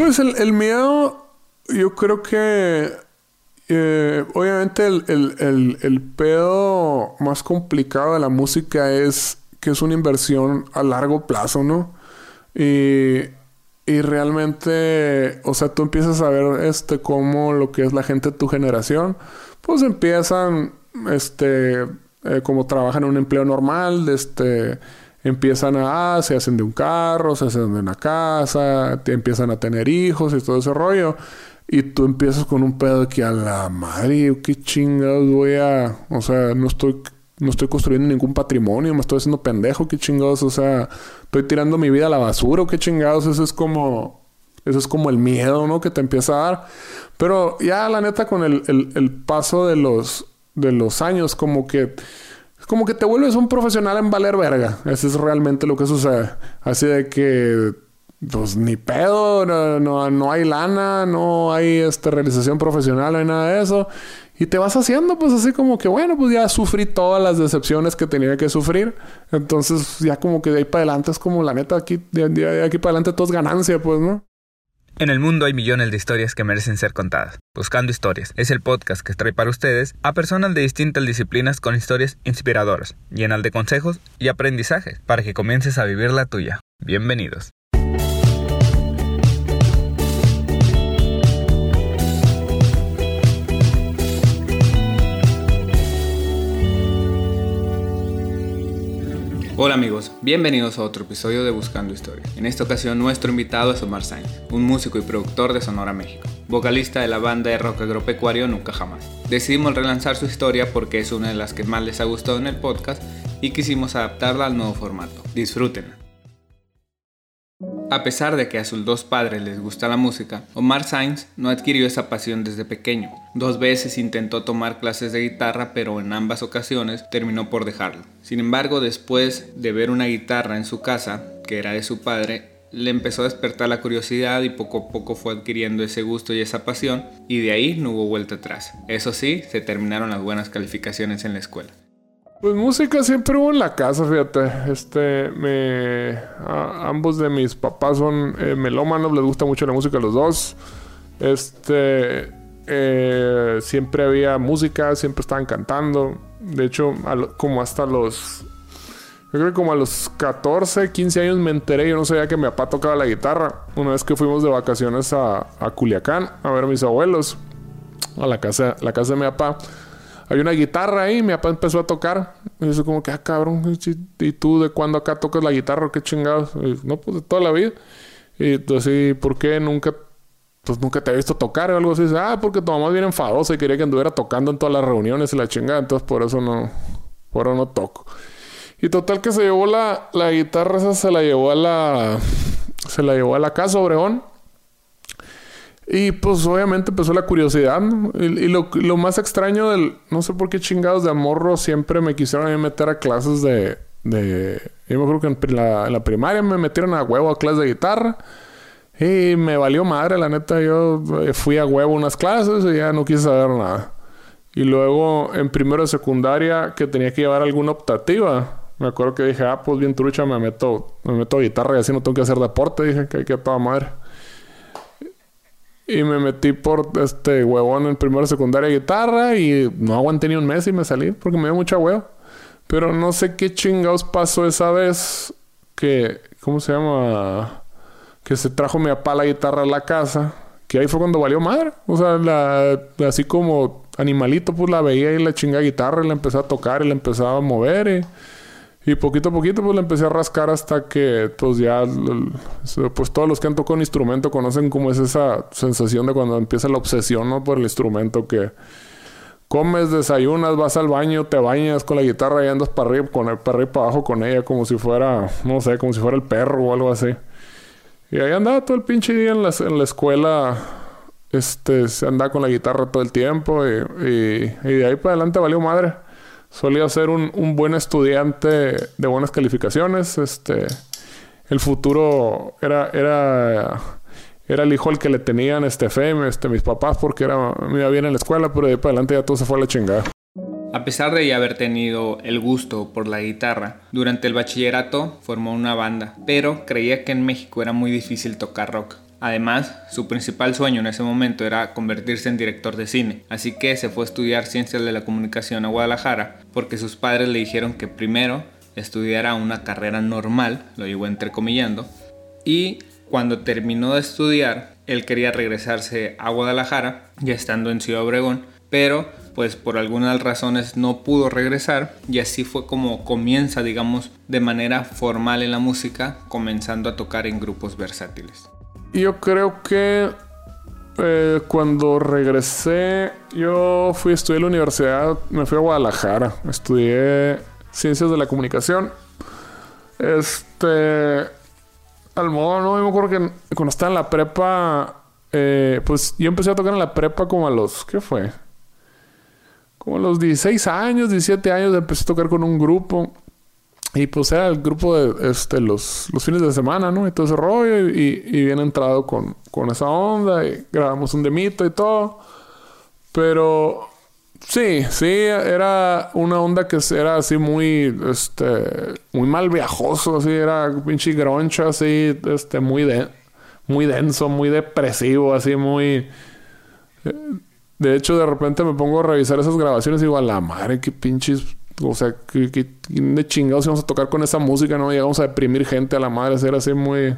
Pues el, el miedo, yo creo que eh, obviamente el, el, el, pedo más complicado de la música es que es una inversión a largo plazo, ¿no? Y, y realmente, o sea, tú empiezas a ver este cómo lo que es la gente de tu generación, pues empiezan, este, eh, como trabajan en un empleo normal, este, empiezan a, ah, se hacen de un carro, se hacen de una casa, te empiezan a tener hijos y todo ese rollo. Y tú empiezas con un pedo que a la madre, qué chingados voy a. O sea, no estoy, no estoy construyendo ningún patrimonio, me estoy haciendo pendejo, qué chingados. O sea, estoy tirando mi vida a la basura, qué chingados. Eso es como. Eso es como el miedo, ¿no? Que te empieza a dar. Pero ya, la neta, con el, el, el paso de los, de los años, como que como que te vuelves un profesional en valer verga. Eso es realmente lo que sucede. Así de que pues ni pedo, no, no, hay lana, no hay este, realización profesional, no hay nada de eso. Y te vas haciendo, pues así como que, bueno, pues ya sufrí todas las decepciones que tenía que sufrir. Entonces, ya como que de ahí para adelante es como la neta, aquí, de, aquí para adelante todo es ganancia, pues, ¿no? En el mundo hay millones de historias que merecen ser contadas. Buscando Historias es el podcast que trae para ustedes a personas de distintas disciplinas con historias inspiradoras, llenas de consejos y aprendizajes para que comiences a vivir la tuya. Bienvenidos. Hola amigos, bienvenidos a otro episodio de Buscando Historia. En esta ocasión nuestro invitado es Omar Sainz, un músico y productor de Sonora, México, vocalista de la banda de rock agropecuario Nunca Jamás. Decidimos relanzar su historia porque es una de las que más les ha gustado en el podcast y quisimos adaptarla al nuevo formato. Disfrútenla. A pesar de que a sus dos padres les gusta la música, Omar Sainz no adquirió esa pasión desde pequeño. Dos veces intentó tomar clases de guitarra, pero en ambas ocasiones terminó por dejarlo. Sin embargo, después de ver una guitarra en su casa, que era de su padre, le empezó a despertar la curiosidad y poco a poco fue adquiriendo ese gusto y esa pasión, y de ahí no hubo vuelta atrás. Eso sí, se terminaron las buenas calificaciones en la escuela. Pues música siempre hubo en la casa, fíjate. Este, me. ambos de mis papás son eh, melómanos, les gusta mucho la música a los dos. Este. Eh, siempre había música, siempre estaban cantando. De hecho, como hasta los. Yo creo que como a los 14, 15 años me enteré. Yo no sabía que mi papá tocaba la guitarra. Una vez que fuimos de vacaciones a, Culiacán a ver a mis abuelos, a la casa, la casa de mi papá hay una guitarra ahí, mi papá empezó a tocar. Y yo como que, ah, cabrón, ¿y tú de cuándo acá tocas la guitarra? ¿Qué chingados? no, pues de toda la vida. Y entonces, ¿por qué nunca, pues nunca te he visto tocar o algo así? ah, porque tu mamá es bien enfadosa y quería que anduviera tocando en todas las reuniones y la chingada. Entonces, por eso no, por eso no toco. Y total que se llevó la, la guitarra esa, se la llevó a la, se la llevó a la casa Obregón. Y pues obviamente empezó la curiosidad, Y, lo, más extraño del... No sé por qué chingados de amorro siempre me quisieron meter a clases de... de yo me acuerdo que en la, en la, primaria me metieron a huevo a clases de guitarra. Y me valió madre, la neta. Yo eh, fui a huevo unas clases y ya no quise saber nada. Y luego en primero de secundaria que tenía que llevar alguna optativa. Me acuerdo que dije, ah, pues bien trucha, me meto, me meto a guitarra y así no tengo que hacer deporte. Dije que hay que toda madre. Y me metí por este huevón en primera secundaria guitarra y no aguanté ni un mes y me salí porque me dio mucha hueva. Pero no sé qué chingados pasó esa vez que, ¿cómo se llama? Que se trajo mi papá la guitarra a la casa. Que ahí fue cuando valió madre. O sea, la, así como animalito, pues la veía y la chinga guitarra y la empecé a tocar y la empezaba a mover. Y, y poquito a poquito pues le empecé a rascar hasta que pues ya pues todos los que han tocado un instrumento conocen cómo es esa sensación de cuando empieza la obsesión ¿no? por el instrumento que comes, desayunas, vas al baño, te bañas con la guitarra y andas para arriba, con para arriba abajo con ella como si fuera, no sé, como si fuera el perro o algo así. Y ahí andaba todo el pinche día en la, en la escuela, este, se andaba con la guitarra todo el tiempo y de ahí para adelante valió madre solía ser un, un, buen estudiante de buenas calificaciones. Este, el futuro era, era, era el hijo al que le tenían este fe, este, mis papás, porque era, me iba bien en la escuela, pero de ahí para adelante ya todo se fue a la chingada. A pesar de ya haber tenido el gusto por la guitarra, durante el bachillerato formó una banda, pero creía que en México era muy difícil tocar rock. Además, su principal sueño en ese momento era convertirse en director de cine, así que se fue a estudiar ciencias de la comunicación a Guadalajara porque sus padres le dijeron que primero estudiara una carrera normal, lo digo entrecomillando, y cuando terminó de estudiar, él quería regresarse a Guadalajara, ya estando en Ciudad Obregón, pero pues por algunas razones no pudo regresar y así fue como comienza, digamos, de manera formal en la música, comenzando a tocar en grupos versátiles. Yo creo que eh, cuando regresé, yo fui a estudiar la universidad, me fui a Guadalajara, estudié ciencias de la comunicación. Este, al modo, ¿no? Me acuerdo que cuando estaba en la prepa, eh, pues yo empecé a tocar en la prepa como a los, ¿qué fue? Como a los 16 años, 17 años, empecé a tocar con un grupo. Y pues era el grupo de este, los, los fines de semana, ¿no? Y todo ese rollo. Y, y bien entrado con, con esa onda. Y grabamos un demito y todo. Pero sí, sí, era una onda que era así muy, este, muy mal viajoso, así, era pinche groncho, así, este, muy de, muy denso, muy depresivo, así, muy. Eh, de hecho, de repente me pongo a revisar esas grabaciones y digo, a la madre, qué pinches o sea, que, de chingados íbamos a tocar con esa música, ¿no? Llegamos a deprimir gente a la madre, ser así muy.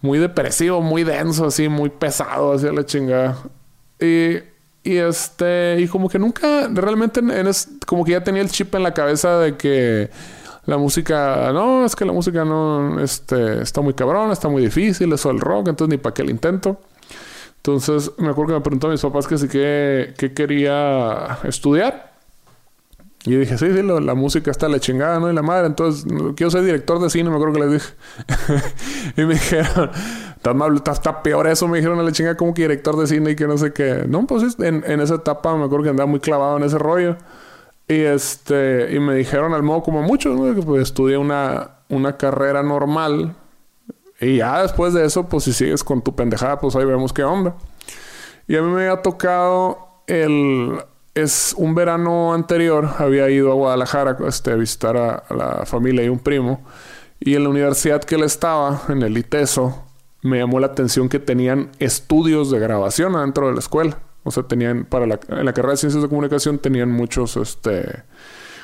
Muy depresivo, muy denso, así, muy pesado, así a la chingada. Y, y este. Y como que nunca. Realmente, en como que ya tenía el chip en la cabeza de que. La música, no, es que la música no, este, está muy cabrón, está muy difícil, eso del rock, entonces ni para qué el intento. Entonces me acuerdo que me preguntó a mis papás que sí que, que quería estudiar. Y dije, sí, sí, la música está la chingada, ¿no? Y la madre, entonces, quiero ser director de cine, me acuerdo que les dije. y me dijeron, está, está, peor eso, me dijeron a la chingada como que director de cine y que no sé qué. No, pues en, en esa etapa me acuerdo que andaba muy clavado en ese rollo. Y este, y me dijeron al modo como muchos, ¿no? Que pues estudié una, una carrera normal. Y ya después de eso, pues si sigues con tu pendejada, pues ahí vemos qué onda. Y a mí me había tocado el es un verano anterior había ido a Guadalajara este, a visitar a, la familia y un primo. Y en la universidad que él estaba, en el ITESO, me llamó la atención que tenían estudios de grabación adentro de la escuela. O sea, tenían, para la, en la carrera de ciencias de comunicación, tenían muchos, este,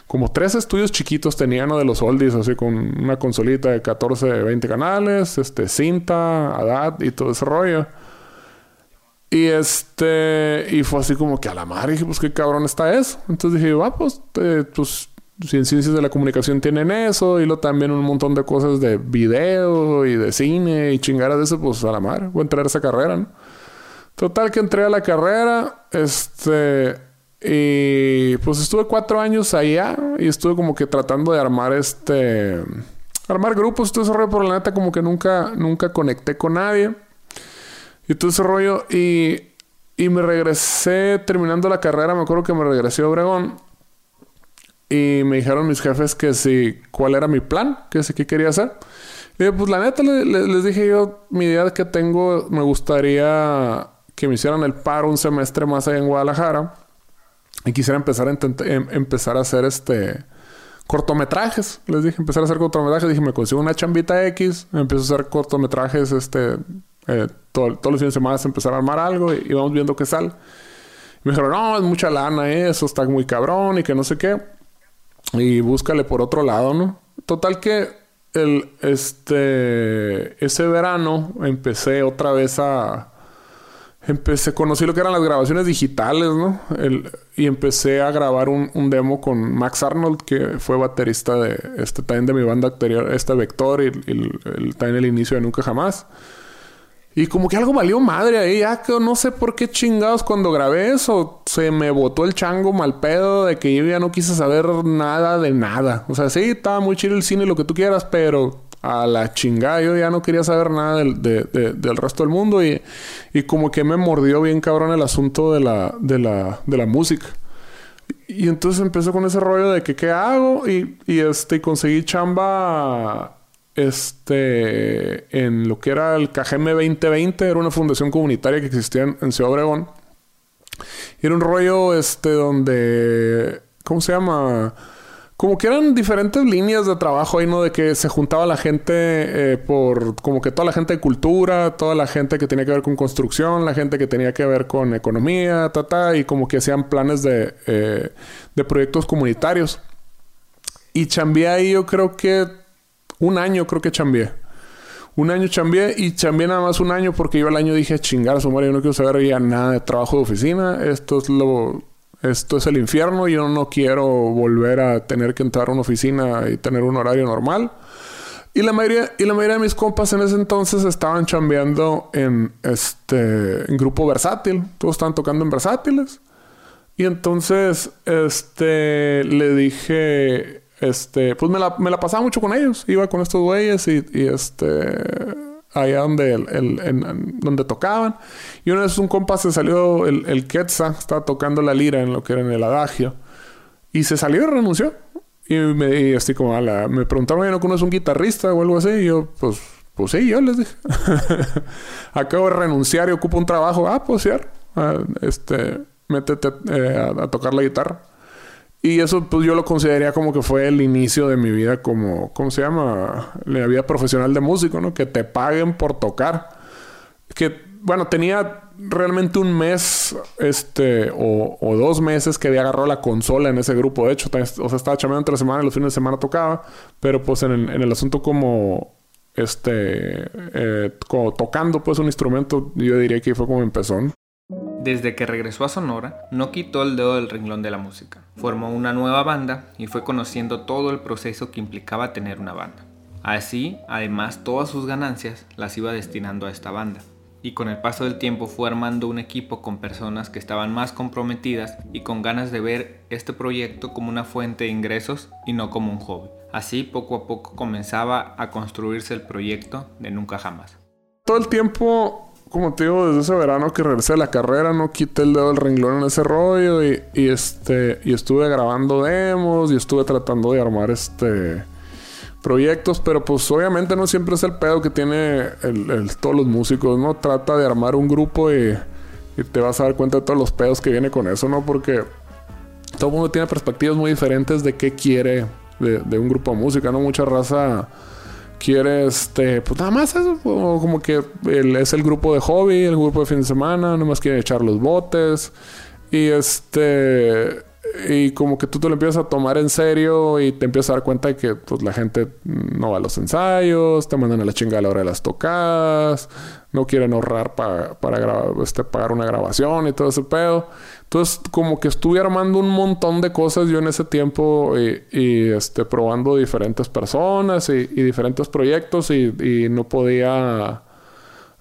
como tres estudios chiquitos tenían, De los oldies, así con una consolita de 14, 20 canales, este, cinta, ADAT y todo ese rollo. Y este, y fue así como que a la madre, dije, pues qué cabrón está eso. Entonces dije, va, pues, eh, pues, si en ciencias de la comunicación tienen eso, y luego también un montón de cosas de video y de cine y chingaras de eso, pues a la madre, voy a entrar a esa carrera, ¿no? Total que entré a la carrera, este, y pues estuve cuatro años allá y estuve como que tratando de armar este, armar grupos, todo ese rollo, pero la neta como que nunca, nunca conecté con nadie. Y todo ese rollo. Y, y me regresé terminando la carrera. Me acuerdo que me regresé a Obregón. Y me dijeron mis jefes que si, cuál era mi plan, que si qué quería hacer. Y pues la neta les dije yo, mi idea que tengo, me gustaría que me hicieran el paro un semestre más allá en Guadalajara. Y quisiera empezar a, em, empezar a hacer este cortometrajes. Les dije, empezar a hacer cortometrajes. Dije, me consigo una chambita X, empiezo a hacer cortometrajes este, eh, todos los fines de semana empezar a armar algo y, vamos viendo qué sale. me dijeron, no, es mucha lana eso, está muy cabrón y que no sé qué. Y búscale por otro lado, ¿no? Total que el, este, ese verano empecé otra vez a... Empecé, conocí lo que eran las grabaciones digitales, ¿no? El, y empecé a grabar un, demo con Max Arnold, que fue baterista de este también de mi banda anterior, este Vector, y, el, también el inicio de Nunca Jamás. Y como que algo valió madre ahí. Ya que no sé por qué chingados cuando grabé eso se me botó el chango mal pedo de que yo ya no quise saber nada de nada. O sea, sí, estaba muy chido el cine lo que tú quieras, pero a la chingada yo ya no quería saber nada del, del resto del mundo y, y, como que me mordió bien cabrón el asunto de la, de la, de la música. Y entonces empezó con ese rollo de que qué hago y, y este, conseguí chamba este, en lo que era el KGM 2020, era una fundación comunitaria que existía en, Ciudad Obregón. Y era un rollo, este, donde, ¿cómo se llama? como que eran diferentes líneas de trabajo ahí, ¿no? De que se juntaba la gente eh, por, como que toda la gente de cultura, toda la gente que tenía que ver con construcción, la gente que tenía que ver con economía, ta, ta, y como que hacían planes de, eh, de proyectos comunitarios. Y chambeé ahí yo creo que un año, creo que chambeé. Un año chambeé y chambeé nada más un año porque yo el año dije, chingar, su madre, yo no quiero saber ya nada de trabajo de oficina. Esto es lo esto es el infierno, yo no quiero volver a tener que entrar a una oficina y tener un horario normal. Y la mayoría, y la mayoría de mis compas en ese entonces estaban chambeando en este grupo versátil. Todos estaban tocando en versátiles. Y entonces, este, le dije, este, pues me la, me la pasaba mucho con ellos. Iba con estos güeyes y, y este, allá donde, el, donde tocaban. Y una vez un compa se salió, el, el Quetzal, estaba tocando la lira en lo que era en el adagio. Y se salió y renunció. Y me y así como, la, me preguntaron, ¿no conoces un guitarrista o algo así? Y yo, pues, pues sí, yo les dije. Acabo de renunciar y ocupo un trabajo. Ah, pues sí, ah, este, métete eh, a tocar la guitarra. Y eso pues yo lo consideraría como que fue el inicio de mi vida como, ¿cómo se llama? La vida profesional de músico, ¿no? Que te paguen por tocar. Que, bueno, tenía realmente un mes, este, o, dos meses que había agarrado la consola en ese grupo. De hecho, o sea, estaba chameando entre semana y los fines de semana tocaba. Pero pues en el, en el asunto como, este, eh, como tocando pues un instrumento, yo diría que fue como empezó. Desde que regresó a Sonora, no quitó el dedo del renglón de la música. Formó una nueva banda y fue conociendo todo el proceso que implicaba tener una banda. Así, además, todas sus ganancias las iba destinando a esta banda. Y con el paso del tiempo fue armando un equipo con personas que estaban más comprometidas y con ganas de ver este proyecto como una fuente de ingresos y no como un hobby. Así poco a poco comenzaba a construirse el proyecto de Nunca Jamás. Todo el tiempo como te digo, desde ese verano que regresé a la carrera, no quité el dedo del renglón en ese rollo y, este y estuve grabando demos y estuve tratando de armar este proyectos, pero pues obviamente no siempre es el pedo que tiene todos los músicos, ¿no? Trata de armar un grupo y, te vas a dar cuenta de todos los pedos que viene con eso, ¿no? Porque todo el mundo tiene perspectivas muy diferentes de qué quiere de, de un grupo de música, ¿no? Mucha raza quiere este, pues nada más eso, como que es el grupo de hobby, el grupo de fin de semana, más quiere echar los botes. Y este y como que tú te lo empiezas a tomar en serio y te empiezas a dar cuenta de que pues la gente no va a los ensayos, te mandan a la chingada a la hora de las tocadas, no quieren ahorrar para este, pagar una grabación y todo ese pedo. Entonces, como que estuve armando un montón de cosas yo en ese tiempo y, este, probando diferentes personas y, diferentes proyectos y, no podía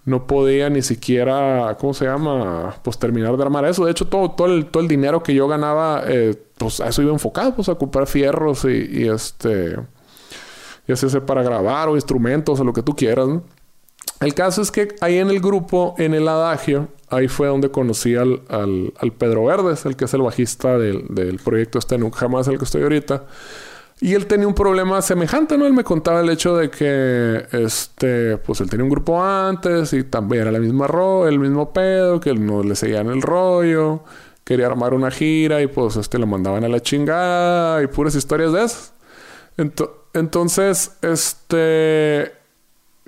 no podía ni siquiera, ¿cómo se llama? Pues terminar de armar eso. De hecho, todo, todo, el, todo el dinero que yo ganaba, eh, pues a eso iba enfocado, pues a comprar fierros y, este, ya sea para grabar o instrumentos o lo que tú quieras, El caso es que ahí en el grupo, en el adagio, ahí fue donde conocí al, al, Pedro Verdes, el que es el bajista del, del proyecto este Nunca Jamás, el que estoy ahorita. Y él tenía un problema semejante, ¿no? Él me contaba el hecho de que, este, pues él tenía un grupo antes y también era la misma ro el mismo pedo, que no le seguían el rollo, quería armar una gira y pues este, lo mandaban a la chingada y puras historias de esas. entonces, este,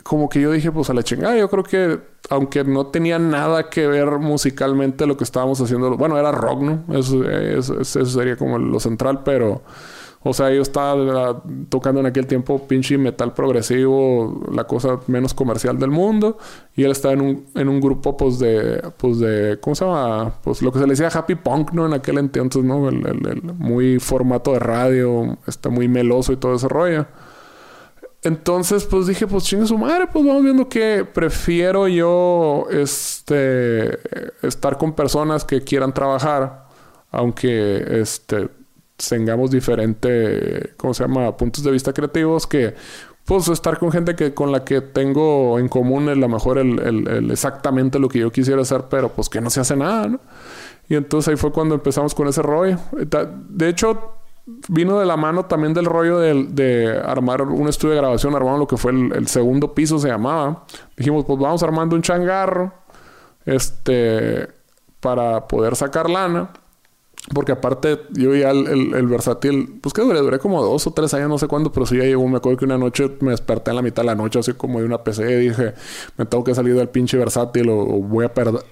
como que yo dije, pues a la chingada, yo creo que, aunque no tenía nada que ver musicalmente lo que estábamos haciendo, bueno, era rock, ¿no? Eso, eso sería como lo central, pero o sea, yo estaba tocando en aquel tiempo pinche metal progresivo, la cosa menos comercial del mundo. Y él estaba en un, en un grupo, pues, de... Pues, de... ¿Cómo se llama? Pues, lo que se le decía Happy Punk, ¿no? En aquel entonces, ¿no? El, muy formato de radio, está muy meloso y todo ese rollo. Entonces, pues, dije, pues, chingue su madre. Pues, vamos viendo que prefiero yo, este... Estar con personas que quieran trabajar. Aunque, este tengamos diferentes, ¿cómo se llama?, puntos de vista creativos que pues estar con gente que con la que tengo en común es la mejor el, exactamente lo que yo quisiera hacer, pero pues que no se hace nada, ¿no? Y entonces ahí fue cuando empezamos con ese rollo. De hecho, vino de la mano también del rollo de, armar un estudio de grabación, armamos lo que fue el, segundo piso, se llamaba. Dijimos, pues vamos armando un changarro, este, para poder sacar lana. Porque aparte, yo ya el, el, versátil, pues que duré, duré como dos o tres años, no sé cuándo, pero sí ya llegó. Me acuerdo que una noche me desperté en la mitad de la noche, así como de una PC, y dije, me tengo que salir del pinche versátil o, voy a perder,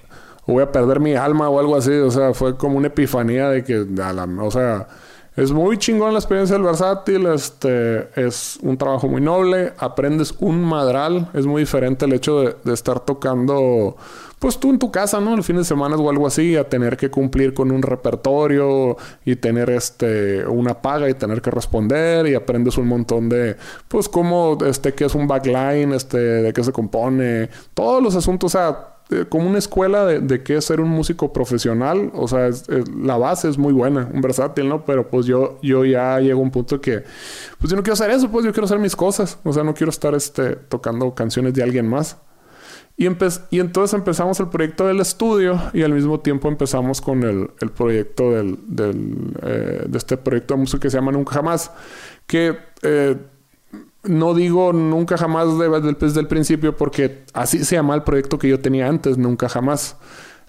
voy a perder mi alma o algo así. O sea, fue como una epifanía de que, o sea, es muy chingón la experiencia del versátil, este, es un trabajo muy noble, aprendes un madral, es muy diferente el hecho de estar tocando pues tú en tu casa, ¿no? El fin de semana o algo así, a tener que cumplir con un repertorio y tener este una paga y tener que responder y aprendes un montón de pues cómo este qué es un backline, este de qué se compone, todos los asuntos, o sea, eh, como una escuela de, qué es ser un músico profesional, o sea, la base es muy buena, un versátil, ¿no? Pero pues yo, yo ya llego a un punto que, pues yo no quiero hacer eso, pues yo quiero hacer mis cosas, o sea, no quiero estar este, tocando canciones de alguien más. Y, y entonces empezamos el proyecto del estudio y al mismo tiempo empezamos con el, proyecto del, eh, de este proyecto de música que se llama Nunca Jamás, que eh, no digo nunca jamás desde el principio porque así se llama el proyecto que yo tenía antes, Nunca Jamás.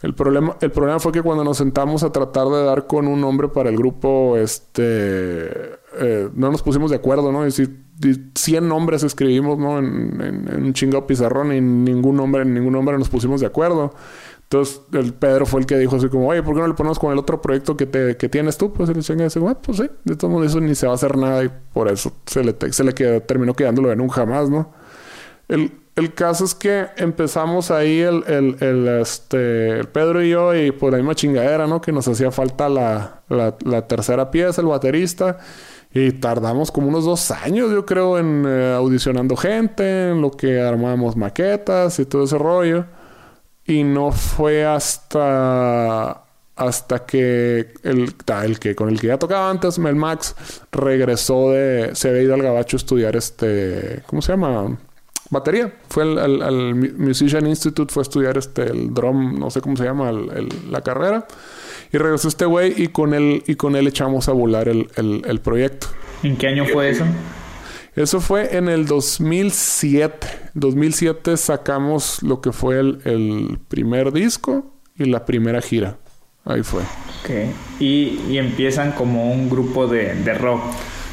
El problema, el problema fue que cuando nos sentamos a tratar de dar con un nombre para el grupo, este, eh, no nos pusimos de acuerdo, ¿no? Decir, 100 nombres escribimos, ¿no? En, un chingado pizarrón y ningún nombre, ningún nombre nos pusimos de acuerdo. Entonces, el Pedro fue el que dijo así como, oye, ¿por qué no le ponemos con el otro proyecto que, te, que tienes tú? Pues el chinga dice, bueno, pues sí, de todos modos eso ni se va a hacer nada y por eso se le, se le quedó, terminó quedándolo en un jamás, ¿no? El, el caso es que empezamos ahí el, el, este, Pedro y yo y por la misma chingadera, ¿no? Que nos hacía falta la, la tercera pieza, el baterista. Y tardamos como unos dos años, yo creo, en eh, audicionando gente, en lo que armamos maquetas y todo ese rollo. Y no fue hasta hasta que el, el que con el que ya tocaba antes, Mel Max, regresó de. se había ido al Gabacho a estudiar este. ¿Cómo se llama? Batería. Fue al, Musician Institute, fue a estudiar este el drum, no sé cómo se llama, la carrera. Y regresó este güey y con él, y con él echamos a volar el, el, proyecto. ¿En qué año fue eso? Eso fue en el 2007. 2007 sacamos lo que fue el, el primer disco y la primera gira. Ahí fue. Ok. Y, y empiezan como un grupo de, de, rock.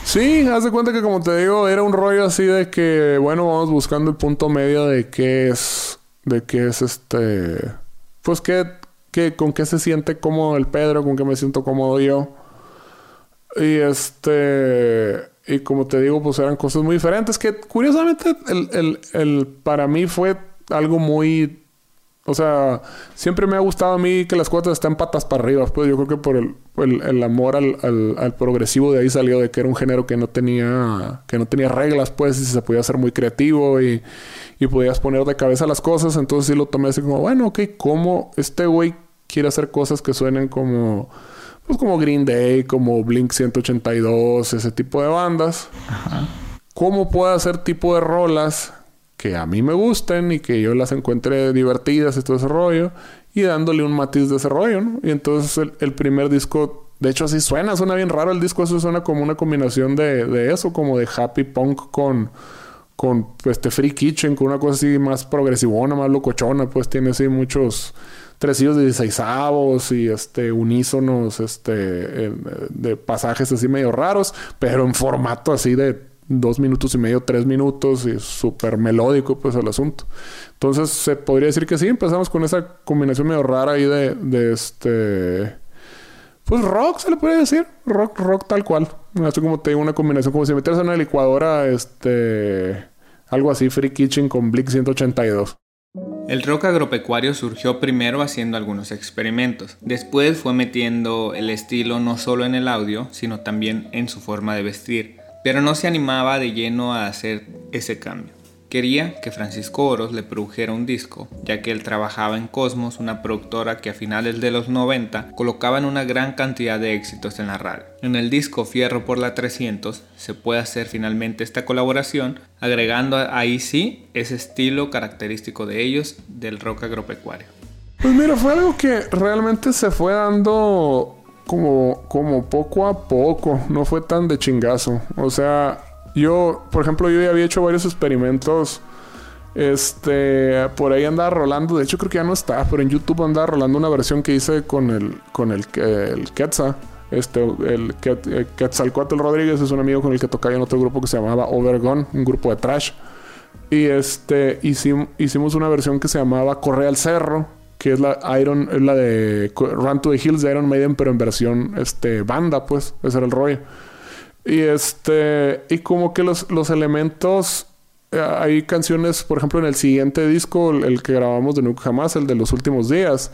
Sí, haz de cuenta que como te digo, era un rollo así de que, bueno, vamos buscando el punto medio de qué es, de qué es este, pues qué, con qué se siente cómodo el Pedro, con qué me siento cómodo yo. Y este, y como te digo, pues eran cosas muy diferentes que curiosamente el, para mí fue algo muy o sea, siempre me ha gustado a mí que las cosas estén patas para arriba. Pues yo creo que por el, amor al, progresivo de ahí salió de que era un género que no tenía, que no tenía reglas, pues, y se podía ser muy creativo y, y podías poner de cabeza las cosas. Entonces sí lo tomé así como, bueno, ok, ¿cómo este güey quiere hacer cosas que suenen como, pues como Green Day, como Blink 182, ese tipo de bandas. ¿Cómo puede hacer tipo de rolas que a mí me gusten y que yo las encuentre divertidas y todo ese rollo? Y dándole un matiz de ese rollo, ¿no? Y entonces el, primer disco, de hecho así suena, suena bien raro el disco, eso suena como una combinación de, de eso, como de happy punk con con este Free Kitchen, con una cosa así más progresivona, más locochona, pues tiene así muchos tresillos de 16 y este unísonos este de pasajes así medio raros, pero en formato así de dos minutos y medio, tres minutos y súper melódico pues el asunto. Entonces se podría decir que sí, empezamos con esa combinación medio rara ahí de, este pues rock se le puede decir, rock rock tal cual. Así como te digo una combinación como si metieras en una licuadora este algo así Free Kitchen con Blink 182. El rock agropecuario surgió primero haciendo algunos experimentos, después fue metiendo el estilo no solo en el audio, sino también en su forma de vestir, pero no se animaba de lleno a hacer ese cambio. Quería que Francisco Oros le produjera un disco, ya que él trabajaba en Cosmos, una productora que a finales de los 90 colocaban una gran cantidad de éxitos en la radio. En el disco Fierro por la 300 se puede hacer finalmente esta colaboración, agregando ahí sí ese estilo característico de ellos del rock agropecuario. Pues mira, fue algo que realmente se fue dando como, como poco a poco, no fue tan de chingazo. O sea, yo, por ejemplo, yo ya había hecho varios experimentos Este, por ahí andaba rolando, de hecho creo que ya no está, pero en YouTube andaba rolando una versión que hice con el, con el, el Quetzal. Este, el, el Quetzalcoatl Rodríguez es un amigo con el que tocaba en otro grupo que se llamaba Overgone, un grupo de trash. Y este, hicimos, hicimos una versión que se llamaba Corre al Cerro, que es la Iron, es la de Run to the Hills de Iron Maiden, pero en versión este, banda, pues, ese era el rollo. Y este, y como que los, los elementos, eh, hay canciones, por ejemplo, en el siguiente disco, el, que grabamos de Nunca Jamás, el de los últimos días,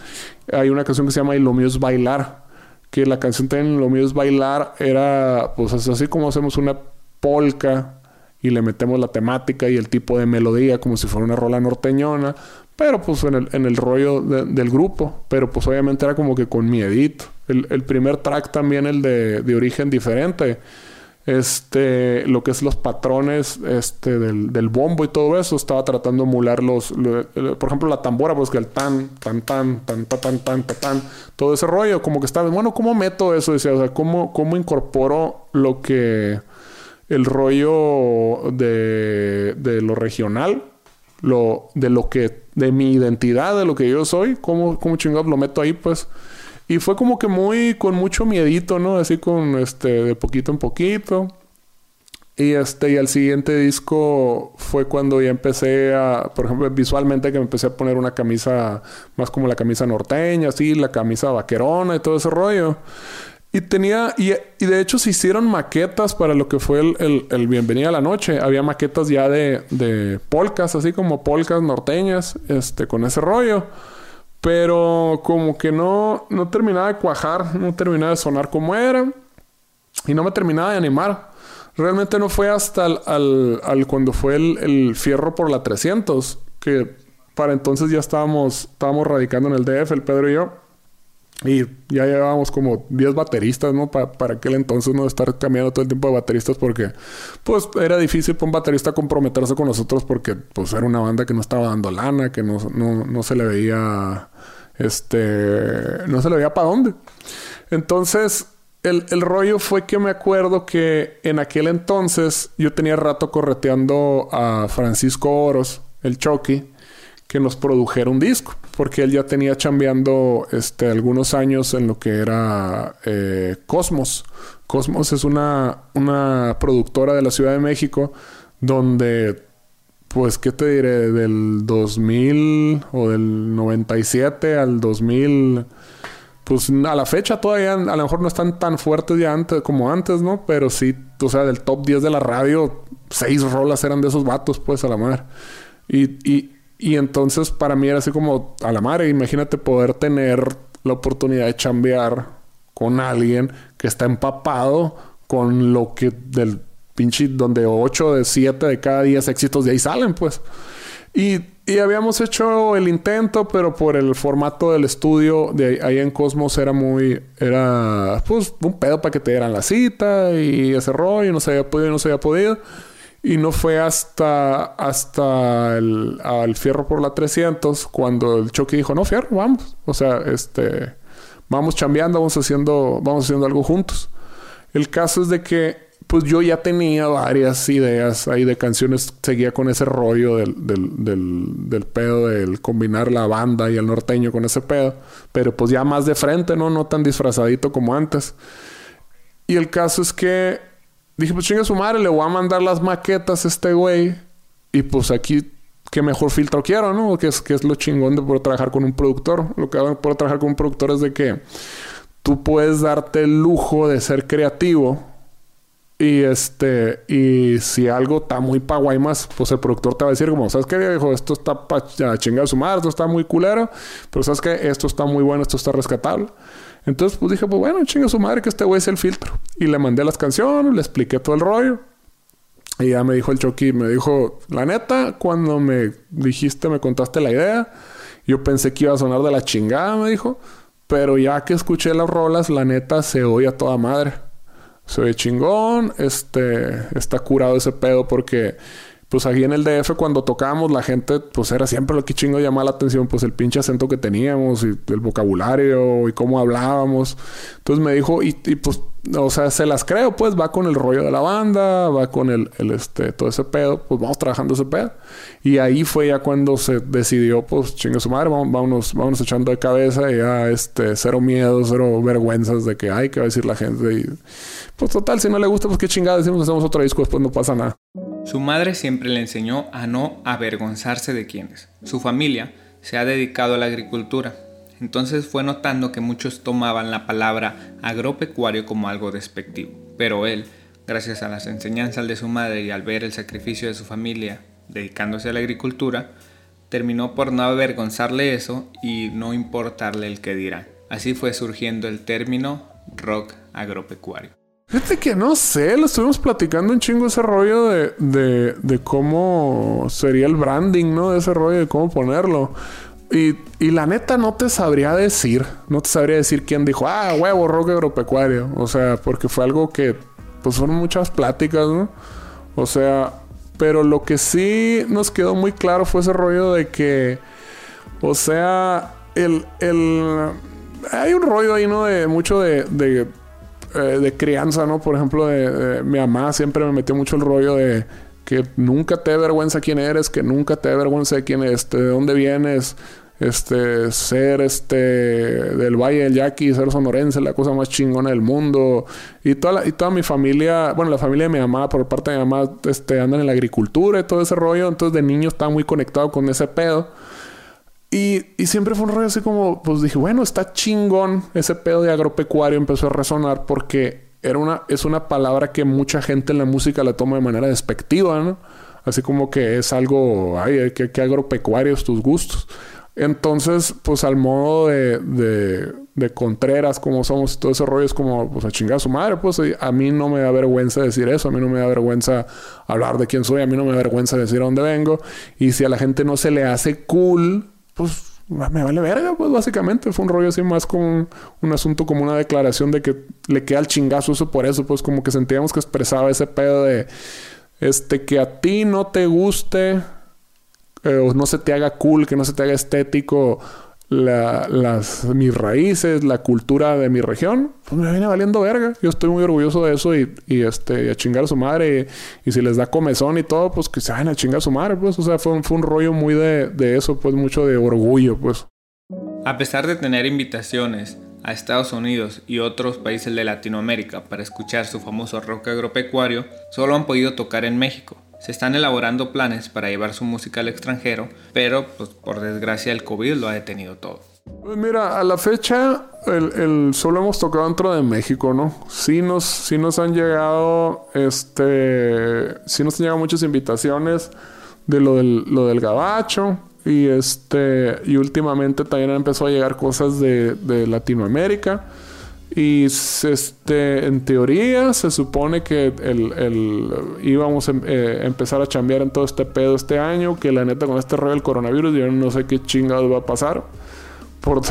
hay una canción que se llama Y lo mío es bailar, que la canción también Lo mío es bailar era, pues así como hacemos una polka y le metemos la temática y el tipo de melodía como si fuera una rola norteñona, pero pues en el, en el rollo del grupo, pero pues obviamente era como que con miedito. El, el primer track también, el de, de, origen diferente, este, lo que es los patrones este, del, del bombo y todo eso, estaba tratando de emular los, por ejemplo, la tambora, pues que el tan, tan, tan, tan, tan, tan, tan, tan, todo ese rollo, como que estaba, bueno, ¿cómo meto eso? Decía, o sea, ¿cómo, cómo incorporo lo que el rollo de, de lo regional, lo, de lo que, de mi identidad, de lo que yo soy, cómo, cómo chingados lo meto ahí, pues. Y fue como que muy, con mucho miedito, ¿no? Así con, este, de poquito en poquito. Y este, y el siguiente disco fue cuando ya empecé a, por ejemplo, visualmente que me empecé a poner una camisa más como la camisa norteña, así, la camisa vaquerona y todo ese rollo. Y tenía, y, de hecho se hicieron maquetas para lo que fue el, el, Bienvenida a la Noche. Había maquetas ya de, de polcas, así como polcas norteñas, este, con ese rollo. Pero como que no, no terminaba de cuajar, no terminaba de sonar como era. Y no me terminaba de animar. Realmente no fue hasta al, al, cuando fue el, el, fierro por la 300, que para entonces ya estábamos, estábamos radicando en el DF, el Pedro y yo. Y ya llevábamos como 10 bateristas, ¿no? para aquel entonces, ¿no? Estar cambiando todo el tiempo de bateristas porque, pues, era difícil para un baterista comprometerse con nosotros porque, pues, era una banda que no estaba dando lana, que no, no, no se le veía, este, no se le veía para dónde. Entonces, el, el, rollo fue que me acuerdo que en aquel entonces yo tenía rato correteando a Francisco Oros, el Chucky, que nos produjera un disco porque él ya tenía chambeando este, algunos años en lo que era eh, Cosmos. Cosmos es una, una productora de la Ciudad de México donde, pues, ¿qué te diré? Del 2000 o del 97 al 2000 pues a la fecha todavía a lo mejor no están tan fuertes ya antes como antes, ¿no? Pero sí, o sea, del top 10 de la radio, seis rolas eran de esos vatos, pues, a la mar. Y, y, y entonces para mí era así como a la madre, imagínate poder tener la oportunidad de chambear con alguien que está empapado con lo que del pinche donde 8 de 7 de cada 10 éxitos de ahí salen, pues. Y, y, habíamos hecho el intento, pero por el formato del estudio de ahí en Cosmos era muy, era pues un pedo para que te dieran la cita y ese rollo, no se había podido, no se había podido. Y no fue hasta, hasta el al fierro por la 300 cuando el Chucky dijo, no, fierro, vamos. O sea, este, vamos chambeando, vamos haciendo, vamos haciendo algo juntos. El caso es de que, pues yo ya tenía varias ideas ahí de canciones, seguía con ese rollo del, del, del, del pedo, del combinar la banda y el norteño con ese pedo. Pero pues ya más de frente, ¿no? No tan disfrazadito como antes. Y el caso es que Dije, pues chinga su madre, le voy a mandar las maquetas a este güey. Y pues aquí, qué mejor filtro quiero, ¿no? Que es, que es lo chingón de poder trabajar con un productor. Lo que poder trabajar con un productor es de que tú puedes darte el lujo de ser creativo. Y este, y si algo está muy pa' más, pues el productor te va a decir como, ¿sabes qué, viejo? Esto está pa' chingar su madre, esto está muy culero, pero ¿sabes qué? Esto está muy bueno, esto está rescatable. Entonces, pues dije, pues bueno, chinga su madre que este güey es el filtro. Y le mandé las canciones, le expliqué todo el rollo. Y ya me dijo el Chucky, me dijo, la neta, cuando me dijiste, me contaste la idea, yo pensé que iba a sonar de la chingada, me dijo. Pero ya que escuché las rolas, la neta se oye a toda madre. Se oye chingón, este, está curado ese pedo porque pues aquí en el DF cuando tocábamos la gente pues era siempre lo que chingo llamaba la atención pues el pinche acento que teníamos y el vocabulario y cómo hablábamos. Entonces me dijo y, y pues o sea, se las creo, pues va con el rollo de la banda, va con el, el, este, todo ese pedo, pues vamos trabajando ese pedo. Y ahí fue ya cuando se decidió, pues chingue su madre, vámonos, vámonos echando de cabeza y ya, este, cero miedo, cero vergüenzas de que hay que decir la gente. Y pues total, si no le gusta, pues qué chingada decimos, hacemos otro disco, después no pasa nada. Su madre siempre le enseñó a no avergonzarse de quienes. Su familia se ha dedicado a la agricultura entonces fue notando que muchos tomaban la palabra agropecuario como algo despectivo, pero él, gracias a las enseñanzas de su madre y al ver el sacrificio de su familia dedicándose a la agricultura, terminó por no avergonzarle eso y no importarle el que dirán. Así fue surgiendo el término rock agropecuario. Fíjate que no sé, lo estuvimos platicando un chingo ese rollo de, de, de, cómo sería el branding, ¿no? De ese rollo de cómo ponerlo. Y, la neta no te sabría decir, no te sabría decir quién dijo, ah, huevo, rock agropecuario. O sea, porque fue algo que, pues fueron muchas pláticas, ¿no? O sea, pero lo que sí nos quedó muy claro fue ese rollo de que, o sea, el, el, hay un rollo ahí, ¿no? De mucho de, de, eh, crianza, ¿no? Por ejemplo, de, mi mamá siempre me metió mucho el rollo de que nunca te dé vergüenza quién eres, que nunca te dé vergüenza de quién es, de dónde vienes, este, ser este, del Valle del Yaqui, ser sonorense, la cosa más chingona del mundo. Y toda, y toda mi familia, bueno, la familia de mi mamá, por parte de mi mamá, este, andan en la agricultura y todo ese rollo. Entonces, de niño estaba muy conectado con ese pedo. Y, y, siempre fue un rollo así como, pues dije, bueno, está chingón. Ese pedo de agropecuario empezó a resonar porque era una, es una palabra que mucha gente en la música la toma de manera despectiva, ¿no? Así como que es algo, ay, que, que agropecuarios tus gustos. Entonces, pues al modo de, de, Contreras, como somos, todo ese rollo es como, pues a chingar a su madre, pues a mí no me da vergüenza decir eso, a mí no me da vergüenza hablar de quién soy, a mí no me da vergüenza decir a dónde vengo. Y si a la gente no se le hace cool, pues me vale verga, pues básicamente fue un rollo así más como un, asunto como una declaración de que le queda el chingazo eso por eso, pues como que sentíamos que expresaba ese pedo de, este, que a ti no te guste eh, o no se te haga cool, que no se te haga estético la, las, mis raíces, la cultura de mi región, pues me viene valiendo verga. Yo estoy muy orgulloso de eso y, y este, a chingar a su madre. Y, y, si les da comezón y todo, pues que se vayan a chingar a su madre, pues. O sea, fue un, fue un rollo muy de, de eso, pues mucho de orgullo, pues. A pesar de tener invitaciones a Estados Unidos y otros países de Latinoamérica para escuchar su famoso rock agropecuario, solo han podido tocar en México se están elaborando planes para llevar su música al extranjero, pero pues, por desgracia el COVID lo ha detenido todo. Pues mira, a la fecha el, el, solo hemos tocado dentro de México, ¿no? Sí nos, sí nos han llegado, este, sí nos han llegado muchas invitaciones de lo del, lo del gabacho y este, y últimamente también empezó a llegar cosas de, de Latinoamérica. Y este, en teoría se supone que el, el íbamos a em, eh, empezar a chambear en todo este pedo este año, que la neta con este rollo del coronavirus yo no sé qué chingados va a pasar por,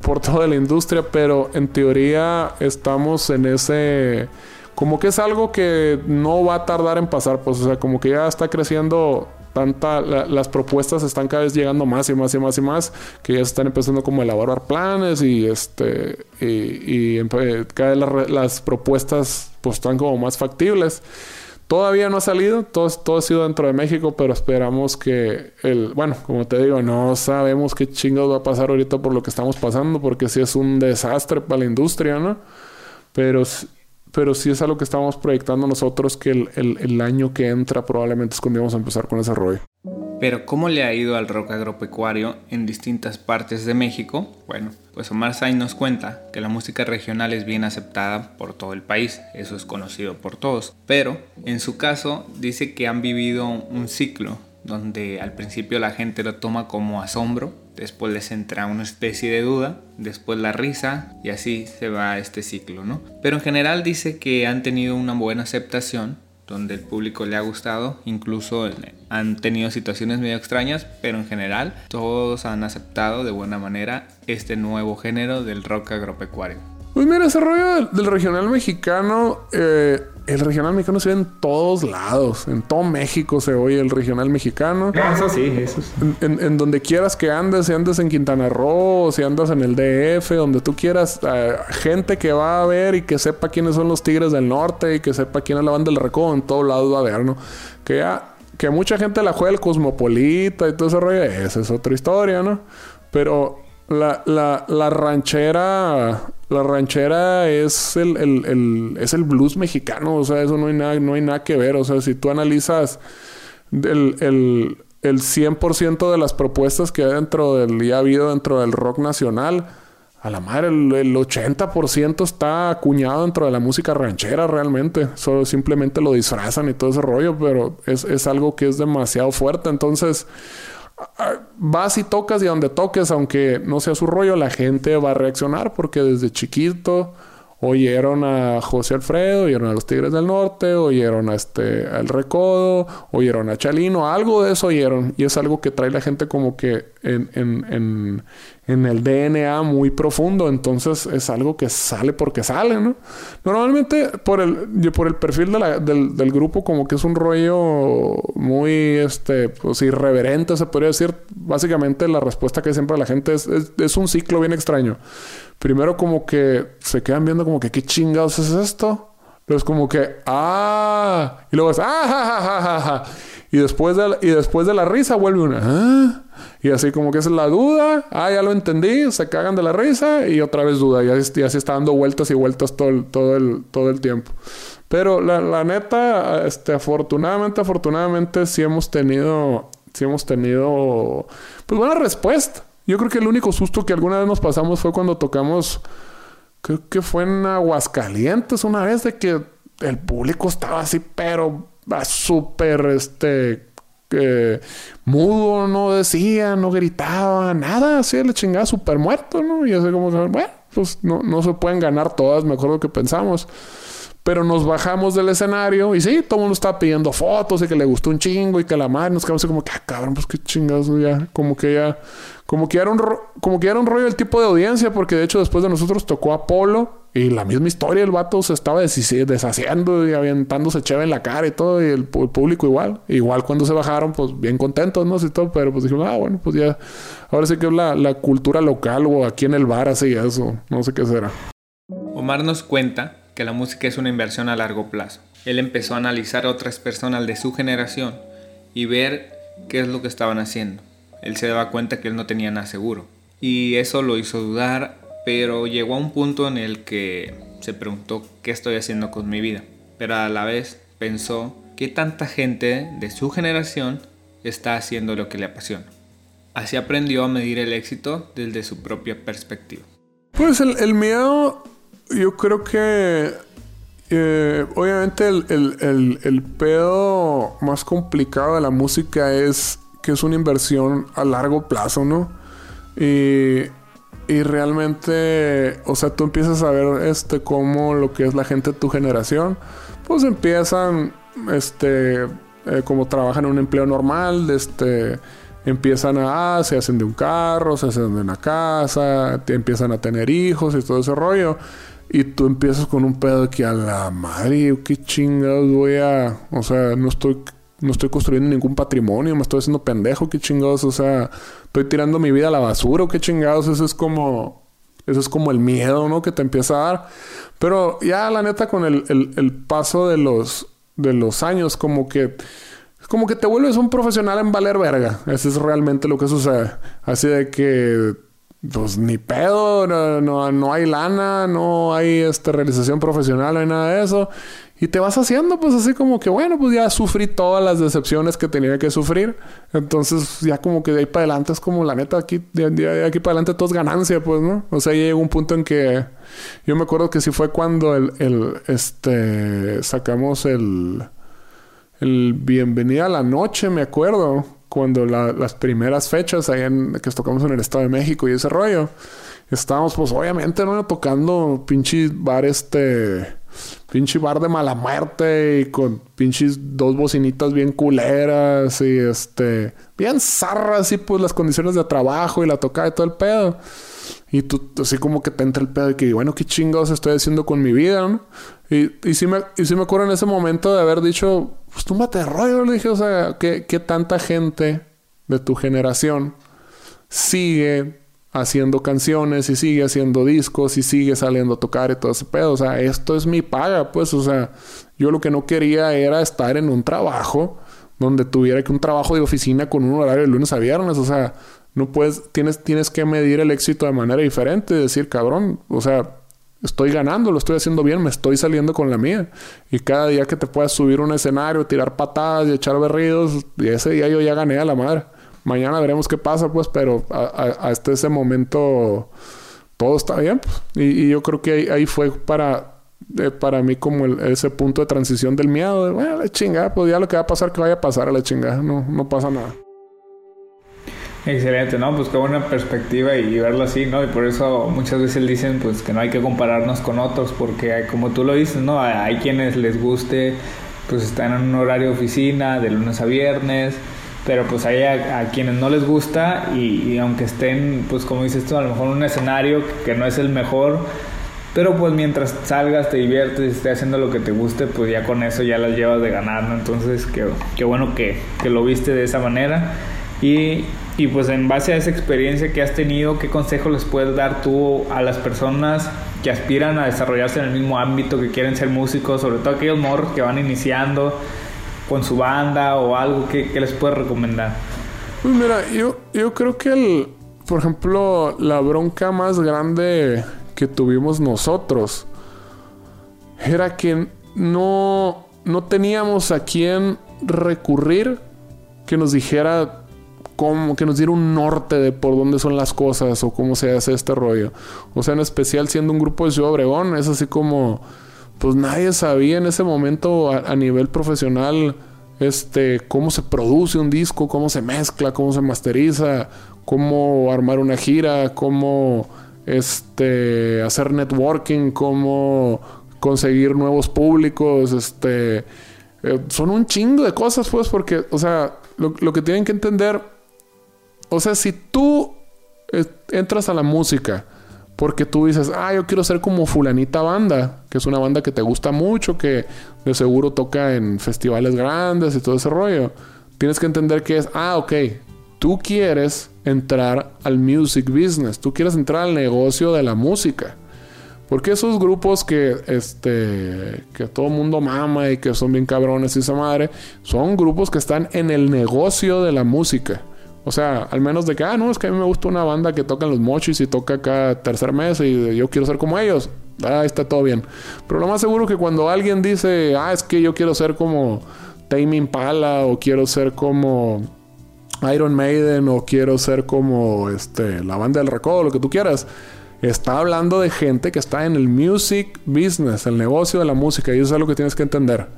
por toda la industria, pero en teoría estamos en ese... Como que es algo que no va a tardar en pasar, pues o sea, como que ya está creciendo tanta, la, las propuestas están cada vez llegando más y más y más y más, que ya se están empezando como a elaborar planes y este y, y cada vez las, propuestas pues están como más factibles. Todavía no ha salido, todo, todo ha sido dentro de México, pero esperamos que el, bueno, como te digo, no sabemos qué chingados va a pasar ahorita por lo que estamos pasando, porque sí es un desastre para la industria, ¿no? Pero pero sí es algo que estamos proyectando nosotros que el, el, el, año que entra probablemente es cuando vamos a empezar con ese rollo. Pero ¿cómo le ha ido al rock agropecuario en distintas partes de México? Bueno, pues Omar Sainz nos cuenta que la música regional es bien aceptada por todo el país, eso es conocido por todos, pero en su caso dice que han vivido un ciclo donde al principio la gente lo toma como asombro, después les entra una especie de duda, después la risa y así se va este ciclo, ¿no? Pero en general dice que han tenido una buena aceptación, donde el público le ha gustado, incluso han tenido situaciones medio extrañas, pero en general todos han aceptado de buena manera este nuevo género del rock agropecuario. Pues mira, ese rollo del, regional mexicano, eh, el regional mexicano se ve en todos lados. En todo México se oye el regional mexicano. eso sí, eso sí. En, donde quieras que andes, si andas en Quintana Roo, si andas en el DF, donde tú quieras, eh, gente que va a ver y que sepa quiénes son los Tigres del Norte y que sepa quién es la banda del Recodo, en todos lados va a ver, ¿no? Que ya que mucha gente la juega el cosmopolita y todo ese rollo, esa es otra historia, ¿no? Pero la, la, la ranchera, la ranchera es el, el, el, es el blues mexicano, o sea, eso no hay nada, no hay nada que ver, o sea, si tú analizas el, el, el 100% de las propuestas que dentro del, ya ha habido dentro del rock nacional, a la madre, el, el 80% está acuñado dentro de la música ranchera realmente. Solo simplemente lo disfrazan y todo ese rollo, pero es, es algo que es demasiado fuerte. Entonces, vas y tocas y donde toques, aunque no sea su rollo, la gente va a reaccionar porque desde chiquito oyeron a José Alfredo, oyeron a los Tigres del Norte, oyeron a este al Recodo, oyeron a Chalino, algo de eso oyeron. Y es algo que trae la gente como que en, en, en, en el DNA muy profundo, entonces es algo que sale porque sale, ¿no? Normalmente por el, por el perfil del, del, grupo como que es un rollo muy, este, pues irreverente, se podría decir, básicamente la respuesta que siempre la gente es, es, un ciclo bien extraño. Primero como que se quedan viendo como que qué chingados es esto. Pero es como que, ah, y luego es, ah, Y después de, y después de la risa vuelve una, ah. Y así como que es la duda, ah, ya lo entendí, se cagan de la risa y otra vez duda, y así, está dando vueltas y vueltas todo el, todo el, todo el tiempo. Pero la, la neta, este, afortunadamente, afortunadamente sí hemos tenido, sí hemos tenido, pues buena respuesta. Yo creo que el único susto que alguna vez nos pasamos fue cuando tocamos, creo que fue en Aguascalientes una vez, de que el público estaba así, pero súper, este, mudo, no decía, no gritaba, nada, así le chingaba súper muerto, ¿no? Y así como, bueno, pues no, no se pueden ganar todas, mejor lo que pensamos. Pero nos bajamos del escenario y sí, todo el mundo estaba pidiendo fotos y que le gustó un chingo y que la madre nos quedamos así como que, ah, cabrón, pues qué chingados ya. Como que ya, como que era un, como que era un rollo del tipo de audiencia, porque de hecho después de nosotros tocó Apolo y la misma historia, el vato se estaba deshaciendo y aventándose chévere en la cara y todo, y el, público igual. Igual cuando se bajaron, pues bien contentos, ¿no? Y todo, pero pues dijimos, ah, bueno, pues ya, ahora sí que es la, la cultura local o aquí en el bar así eso, no sé qué será. Omar nos cuenta que la música es una inversión a largo plazo. Él empezó a analizar a otras personas de su generación y ver qué es lo que estaban haciendo. Él se daba cuenta que él no tenía nada seguro. Y eso lo hizo dudar, pero llegó a un punto en el que se preguntó qué estoy haciendo con mi vida. Pero a la vez pensó qué tanta gente de su generación está haciendo lo que le apasiona. Así aprendió a medir el éxito desde su propia perspectiva. Pues el, el miedo yo creo que eh, obviamente el, pedo más complicado de la música es que es una inversión a largo plazo, ¿no? Y, y realmente, o sea, tú empiezas a ver este cómo lo que es la gente de tu generación, pues empiezan, este, eh, como trabajan en un empleo normal, este, empiezan a, ah, se hacen de un carro, se hacen de una casa, empiezan a tener hijos y todo ese rollo. Y tú empiezas con un pedo que a la madre, qué chingados voy a. O sea, no estoy, no estoy construyendo ningún patrimonio, me estoy haciendo pendejo, qué chingados. O sea, estoy tirando mi vida a la basura, qué chingados. Eso es como. Eso es como el miedo, ¿no? Que te empieza a dar. Pero ya, la neta, con el, el, paso de los, de los años, como que. Como que te vuelves un profesional en valer verga. Eso es realmente lo que sucede. Así de que pues ni pedo, no, no, hay lana, no hay este, realización profesional, no hay nada de eso. Y te vas haciendo pues así como que, bueno, pues ya sufrí todas las decepciones que tenía que sufrir. Entonces ya como que de ahí para adelante es como la neta, aquí, de, aquí para adelante todo es ganancia, pues, ¿no? O sea, llegó un punto en que yo me acuerdo que sí fue cuando el, el este, sacamos el, el Bienvenida a la Noche, me acuerdo cuando las primeras fechas ahí en, que tocamos en el Estado de México y ese rollo, estábamos pues obviamente no tocando pinche bar este pinche bar de mala muerte y con pinches dos bocinitas bien culeras y este, bien zarras y pues las condiciones de trabajo y la tocada y todo el pedo. Y tú, así como que te entra el pedo de que, bueno, qué chingados estoy haciendo con mi vida, ¿no? Y, y, sí, me, y sí me acuerdo en ese momento de haber dicho, pues túmbate de rollo, le dije, o sea, ¿qué, qué tanta gente de tu generación sigue haciendo canciones y sigue haciendo discos y sigue saliendo a tocar y todo ese pedo. O sea, esto es mi paga, pues. O sea, yo lo que no quería era estar en un trabajo donde tuviera que un trabajo de oficina con un horario de lunes a viernes. O sea, no puedes, tienes, tienes que medir el éxito de manera diferente. Decir, cabrón, o sea, estoy ganando, lo estoy haciendo bien, me estoy saliendo con la mía. Y cada día que te puedas subir un escenario, tirar patadas y echar berridos, ese día yo ya gané a la madre. Mañana veremos qué pasa, pues, pero hasta ese momento todo está bien. Pues. Y, yo creo que ahí, fue para, eh, para mí como ese punto de transición del miedo. De, bueno, la chingada, pues ya lo que va a pasar, que vaya a pasar a la chingada. No, no pasa nada. Excelente, ¿no? Pues qué buena perspectiva y verlo así, ¿no? Y por eso muchas veces dicen pues que no hay que compararnos con otros porque como tú lo dices, ¿no? Hay quienes les guste pues están en un horario de oficina de lunes a viernes, pero pues hay a, quienes no les gusta y, aunque estén pues como dices tú, a lo mejor un escenario que, no es el mejor, pero pues mientras salgas, te diviertes, y estés haciendo lo que te guste, pues ya con eso ya las llevas de ganar, ¿no? Entonces, qué, qué bueno que, que lo viste de esa manera. Y, y pues en base a esa experiencia que has tenido, ¿qué consejo les puedes dar tú a las personas que aspiran a desarrollarse en el mismo ámbito, que quieren ser músicos, sobre todo aquellos morros que van iniciando con su banda o algo? ¿Qué, les puedes recomendar? Pues mira, yo, yo creo que el, por ejemplo, la bronca más grande que tuvimos nosotros era que no, no teníamos a quién recurrir que nos dijera como que nos diera un norte de por dónde son las cosas o cómo se hace este rollo. O sea, en especial siendo un grupo de Ciudad Obregón, es así como, pues nadie sabía en ese momento a, nivel profesional, este, cómo se produce un disco, cómo se mezcla, cómo se masteriza, cómo armar una gira, cómo, este, hacer networking, cómo conseguir nuevos públicos, este, eh, son un chingo de cosas, pues, porque, o sea, lo, que tienen que entender o sea, si tú eh, entras a la música porque tú dices, ah, yo quiero ser como fulanita banda, que es una banda que te gusta mucho, que de seguro toca en festivales grandes y todo ese rollo. Tienes que entender que es, ah, ok, tú quieres entrar al music business, tú quieres entrar al negocio de la música. Porque esos grupos que, este, que todo el mundo mama y que son bien cabrones y esa madre, son grupos que están en el negocio de la música. O sea, al menos de que, ah, no, es que a mí me gusta una banda que toca en los mochis y toca cada tercer mes y yo quiero ser como ellos. Ah, está todo bien. Pero lo más seguro que cuando alguien dice, ah, es que yo quiero ser como Tame Impala o quiero ser como Iron Maiden o quiero ser como este, la banda del recodo, lo que tú quieras. Está hablando de gente que está en el music business, el negocio de la música, y eso es algo que tienes que entender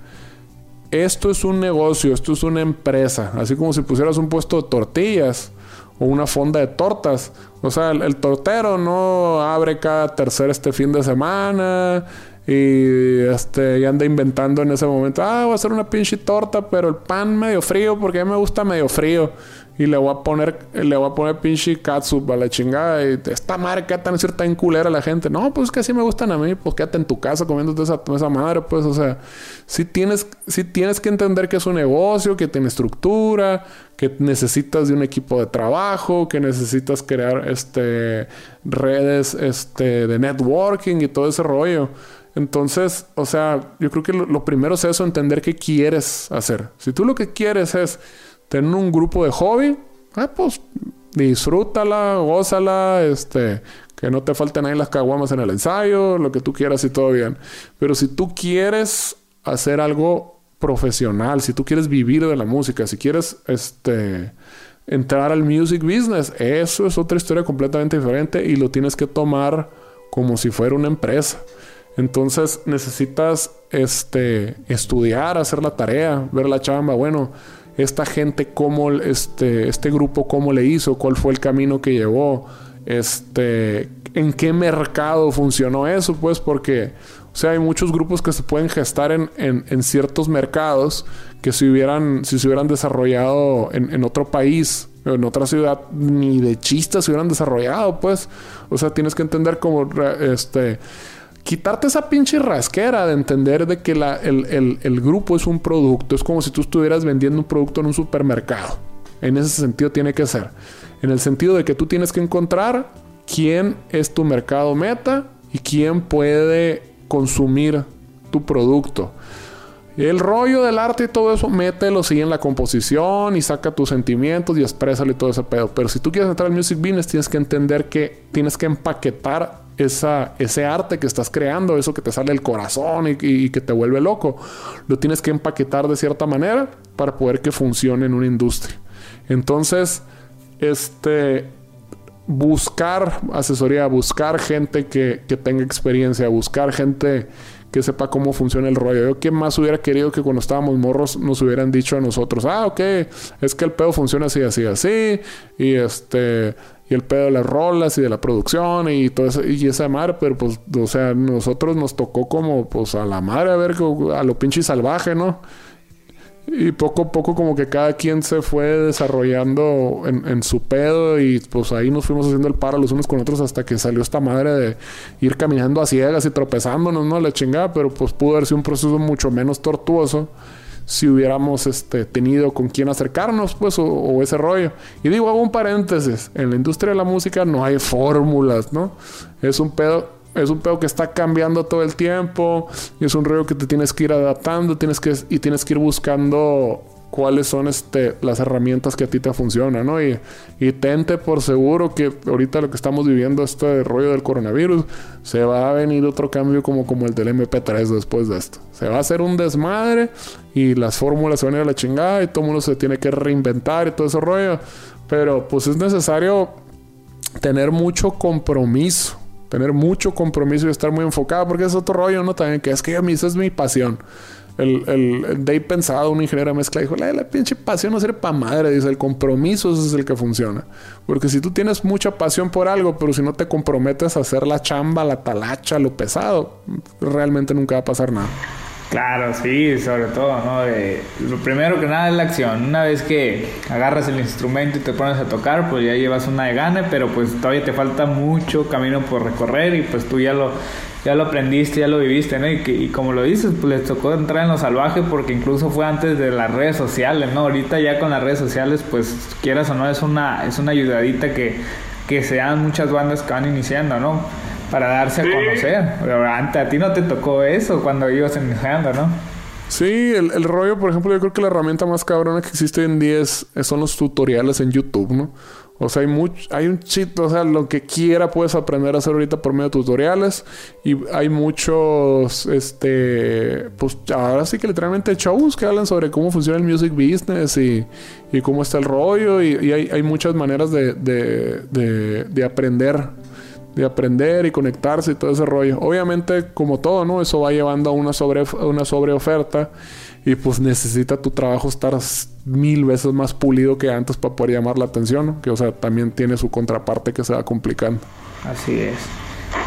esto es un negocio, esto es una empresa, así como si pusieras un puesto de tortillas o una fonda de tortas. O sea, el, tortero no abre cada tercer este fin de semana y este y anda inventando en ese momento, ah, voy a hacer una pinche torta, pero el pan medio frío porque a mí me gusta medio frío y le voy a poner, le voy a poner pinche katsup a la chingada. Y esta que tan cierta tan culera a la gente. No, pues que así me gustan a mí. Pues quédate en tu casa comiéndote esa, esa madre. Pues, o sea, si tienes, si tienes que entender que es un negocio, que tiene estructura, que necesitas de un equipo de trabajo, que necesitas crear este redes este, de networking y todo ese rollo. Entonces, o sea, yo creo que lo primero es eso, entender qué quieres hacer. Si tú lo que quieres es tener un grupo de hobby, ah, pues disfrútala, gózala, este, que no te falten ahí las caguamas en el ensayo, lo que tú quieras y todo bien. Pero si tú quieres hacer algo profesional, si tú quieres vivir de la música, si quieres este entrar al music business, eso es otra historia completamente diferente y lo tienes que tomar como si fuera una empresa. Entonces necesitas este estudiar, hacer la tarea, ver la chamba, bueno, esta gente, cómo, este, este grupo, cómo le hizo, cuál fue el camino que llevó, este, en qué mercado funcionó eso, pues, porque, o sea, hay muchos grupos que se pueden gestar en, en, ciertos mercados que si hubieran, si se hubieran desarrollado en, en otro país, en otra ciudad, ni de chistes se hubieran desarrollado, pues. O sea, tienes que entender como este quitarte esa pinche rasquera de entender de que la, el, el, grupo es un producto. Es como si tú estuvieras vendiendo un producto en un supermercado. En ese sentido tiene que ser. En el sentido de que tú tienes que encontrar quién es tu mercado meta y quién puede consumir tu producto. El rollo del arte y todo eso, mételo, sigue en la composición y saca tus sentimientos y exprésale todo ese pedo. Pero si tú quieres entrar al music business, tienes que entender que tienes que empaquetar esa, ese arte que estás creando, eso que te sale del corazón y, que te vuelve loco. Lo tienes que empaquetar de cierta manera para poder que funcione en una industria. Entonces, este, buscar asesoría, buscar gente que, que tenga experiencia, buscar gente que sepa cómo funciona el rollo. Yo más hubiera querido que cuando estábamos morros nos hubieran dicho a nosotros, ah, ok, es que el pedo funciona así, así, así, y este, y el pedo de las rolas y de la producción y todo eso, y esa madre, pero pues, o sea, nosotros nos tocó como, pues a la madre, a ver, a lo pinche salvaje, ¿no? Y poco a poco como que cada quien se fue desarrollando en, su pedo y pues ahí nos fuimos haciendo el paro los unos con otros hasta que salió esta madre de ir caminando a ciegas y tropezándonos, ¿no? La chingada, pero pues pudo haber sido un proceso mucho menos tortuoso si hubiéramos este, tenido con quién acercarnos, pues, o, o, ese rollo. Y digo, hago un paréntesis, en la industria de la música no hay fórmulas, ¿no? Es un pedo es un pedo que está cambiando todo el tiempo y es un rollo que te tienes que ir adaptando tienes que, y tienes que ir buscando cuáles son este, las herramientas que a ti te funcionan, ¿no? Y, y tente por seguro que ahorita lo que estamos viviendo, este rollo del coronavirus, se va a venir otro cambio como, como el del MP3 después de esto. Se va a hacer un desmadre y las fórmulas se van a ir a la chingada y todo el mundo se tiene que reinventar y todo ese rollo. Pero pues es necesario tener mucho compromiso tener mucho compromiso y estar muy enfocado, porque es otro rollo, ¿no? También que es que a mí esa es mi pasión. El, el, pensado, un ingeniero mezcla, dijo, la, la pinche pasión no sirve para madre, dice, el compromiso es el que funciona. Porque si tú tienes mucha pasión por algo, pero si no te comprometes a hacer la chamba, la talacha, lo pesado, realmente nunca va a pasar nada. Claro, sí, sobre todo, ¿no? lo primero que nada es la acción. Una vez que agarras el instrumento y te pones a tocar, pues ya llevas una de gane, pero pues todavía te falta mucho camino por recorrer y pues tú ya lo, ya lo aprendiste, ya lo viviste, ¿no? Y, que, y como lo dices, pues les tocó entrar en lo salvaje porque incluso fue antes de las redes sociales, ¿no? Ahorita ya con las redes sociales, pues quieras o no, es una, es una ayudadita que, que sean muchas bandas que van iniciando, ¿no? Para darse a conocer. Pero antes a ti no te tocó eso cuando ibas iniciando, ¿no? Sí, el, el, rollo, por ejemplo, yo creo que la herramienta más cabrona que existe hoy en día es, son los tutoriales en YouTube, ¿no? O sea, hay mucho, hay un chip, o sea, lo que quiera puedes aprender a hacer ahorita por medio de tutoriales. Y hay muchos, este, pues ahora sí que literalmente shows que hablan sobre cómo funciona el music business y, y cómo está el rollo. Y, y hay, hay, muchas maneras de, de, de, de aprender de aprender y conectarse y todo ese rollo. Obviamente, como todo, ¿no? Eso va llevando a una sobre una sobreoferta y pues necesita tu trabajo estar mil veces más pulido que antes para poder llamar la atención, ¿no? Que, o sea, también tiene su contraparte que se va complicando. Así es.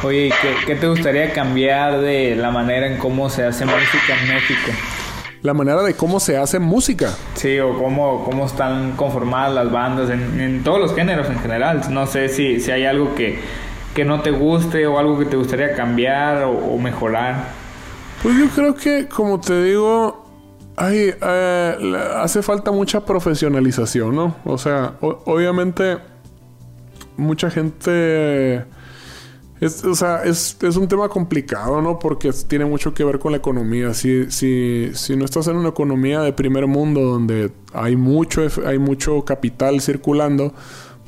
Oye, ¿qué, ¿qué, te gustaría cambiar de la manera en cómo se hace música en México? La manera de cómo se hace música. Sí, o cómo, cómo están conformadas las bandas en, en todos los géneros en general. No sé si, si hay algo que, que no te guste o algo que te gustaría cambiar o, mejorar? Pues yo creo que, como te digo, hay, eh, hace falta mucha profesionalización, ¿no? O sea, obviamente mucha gente... Es, o sea, es, es, un tema complicado, ¿no? Porque tiene mucho que ver con la economía. Si, si, si no estás en una economía de primer mundo donde hay mucho, hay mucho capital circulando,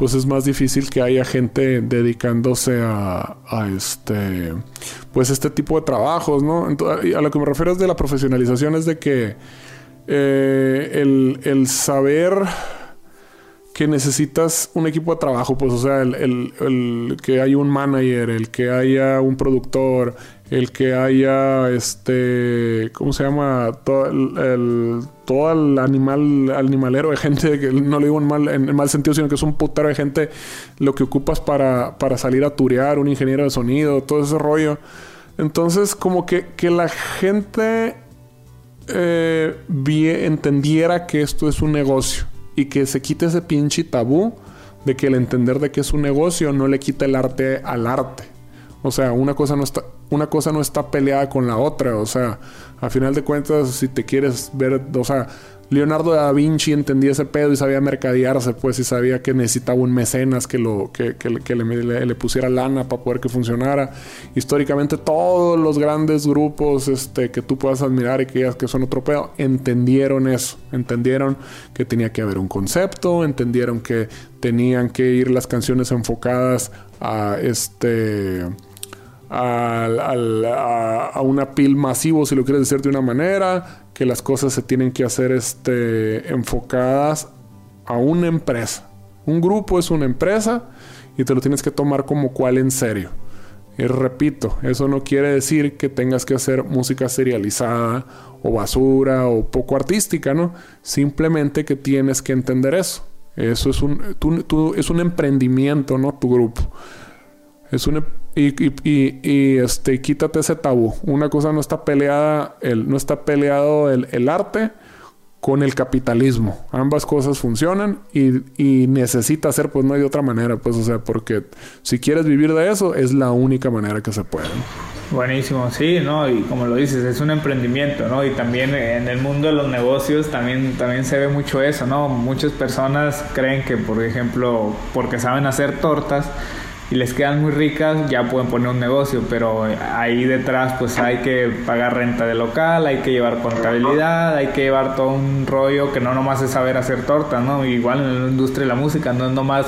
pues es más difícil que haya gente dedicándose a, este pues este tipo de trabajos, ¿no? a lo que me refiero es de la profesionalización es de que eh, el, saber que necesitas un equipo de trabajo, pues o sea, el que haya un manager, el que haya un productor, el que haya este cómo se llama todo el, todo el animal animalero de gente que no le digo en mal en, mal sentido sino que es un putero de gente lo que ocupas para, para salir a turear un ingeniero de sonido todo ese rollo Entonces, como que, que la gente eh, entendiera que esto es un negocio y que se quite ese pinche tabú de que el entender de que es un negocio no le quita el arte al arte. O sea, una cosa no está, una cosa no está peleada con la otra. O sea, a final de cuentas, si te quieres ver, o sea, Leonardo da Vinci entendía ese pedo y sabía mercadearse, pues, y sabía que necesitaba un mecenas que, lo, que, le, pusiera lana para poder que funcionara. Históricamente, todos los grandes grupos este, que tú puedas admirar y que que son otro pedo, entendieron eso. Entendieron que tenía que haber un concepto, entendieron que tenían que ir las canciones enfocadas a este a, una pil masivo, si lo quieres decir de una manera, que las cosas se tienen que hacer este, enfocadas a una empresa. Un grupo es una empresa y te lo tienes que tomar como cual en serio. Y repito, eso no quiere decir que tengas que hacer música serializada o basura o poco artística, ¿no? Simplemente que tienes que entender eso. Eso es un, es un emprendimiento, ¿no? Tu grupo. Es un, y, y, y, este, quítate ese tabú. Una cosa no está peleada, el, no está peleado el, el arte con el capitalismo. Ambas cosas funcionan y, y, necesita ser, pues no hay otra manera, pues, o sea, porque si quieres vivir de eso, es la única manera que se puede. Buenísimo, sí, ¿no? Y como lo dices, es un emprendimiento, ¿no? Y también en el mundo de los negocios también, también se ve mucho eso, ¿no? Muchas personas creen que, por ejemplo, porque saben hacer tortas, y les quedan muy ricas, ya pueden poner un negocio, pero ahí detrás pues hay que pagar renta de local, hay que llevar contabilidad, hay que llevar todo un rollo que no nomás es saber hacer tortas, ¿no? Igual en la industria de la música, no es nomás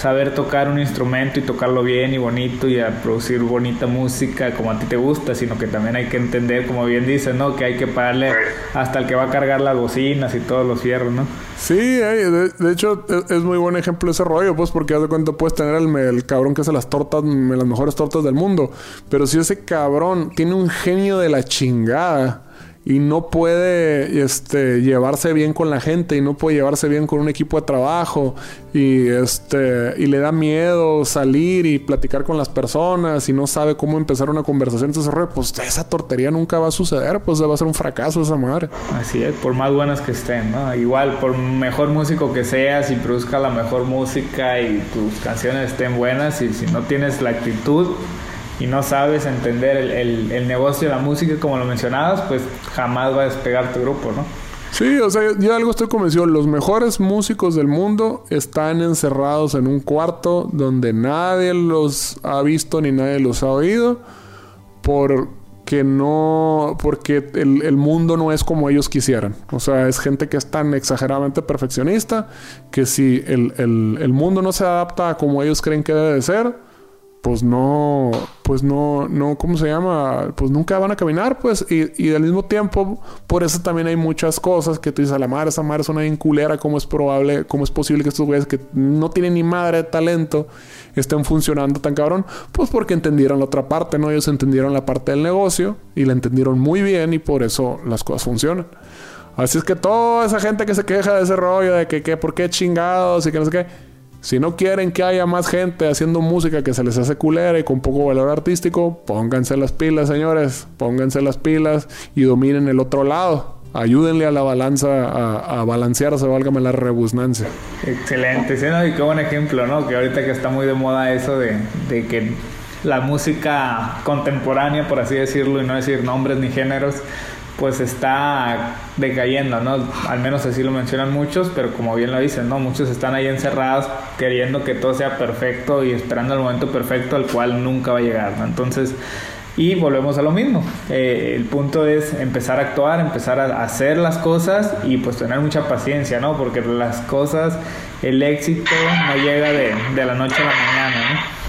saber tocar un instrumento y tocarlo bien y bonito y a producir bonita música como a ti te gusta, sino que también hay que entender, como bien dices, ¿no? Que hay que pagarle hasta el que va a cargar las bocinas y todos los fierros, ¿no? Sí, de, hecho e, es muy buen ejemplo ese rollo, pues porque haz de cuenta puedes tener el, el, cabrón que hace las tortas, las mejores tortas del mundo, pero si ese cabrón tiene un genio de la chingada, y no puede este, llevarse bien con la gente y no puede llevarse bien con un equipo de trabajo y, este, y le da miedo salir y platicar con las personas y no sabe cómo empezar una conversación, entonces pues esa tortería nunca va a suceder, pues va a ser un fracaso esa madre. Así es, por más buenas que estén, ¿no? Igual, por mejor músico que seas y produzca la mejor música y tus canciones estén buenas y si no tienes la actitud y no sabes entender el, el, negocio de la música como lo mencionabas, pues jamás va a despegar tu grupo, ¿no? Sí, o sea, yo algo estoy convencido. Los mejores músicos del mundo están encerrados en un cuarto donde nadie los ha visto ni nadie los ha oído. Porque no. Porque el, el, mundo no es como ellos quisieran. O sea, es gente que es tan exageradamente perfeccionista que si el, el, el mundo no se adapta a como ellos creen que debe de ser pues no, pues no, no, ¿cómo se llama? Pues nunca van a caminar, pues, y, y al mismo tiempo, por eso también hay muchas cosas que tú dices, a la madre, esa madre es una inculera, ¿cómo es probable, cómo es posible que estos güeyes que no tienen ni madre de talento estén funcionando tan cabrón? Pues porque entendieron la otra parte, ¿no? Ellos entendieron la parte del negocio y la entendieron muy bien y por eso las cosas funcionan. Así es que toda esa gente que se queja de ese rollo, de que, que ¿por qué chingados? y que no sé qué si no quieren que haya más gente haciendo música que se les hace culera y con poco valor artístico, pónganse las pilas, señores. Pónganse las pilas y dominen el otro lado. Ayúdenle a la balanza a, balancearse, válgame la rebusnancia. Excelente, sí, ¿no? y qué buen ejemplo, ¿no? Que ahorita que está muy de moda eso de que la música contemporánea, por así decirlo, y no decir nombres ni géneros, pues está decayendo, ¿no? Al menos así lo mencionan muchos, pero como bien lo dicen, ¿no? Muchos están ahí encerrados queriendo que todo sea perfecto y esperando el momento perfecto al cual nunca va a llegar, ¿no? Entonces, y volvemos a lo mismo. Eh, el punto es empezar a actuar, empezar a hacer las cosas y pues tener mucha paciencia, ¿no? Porque las cosas, el éxito no llega de, de la noche a la mañana, ¿no?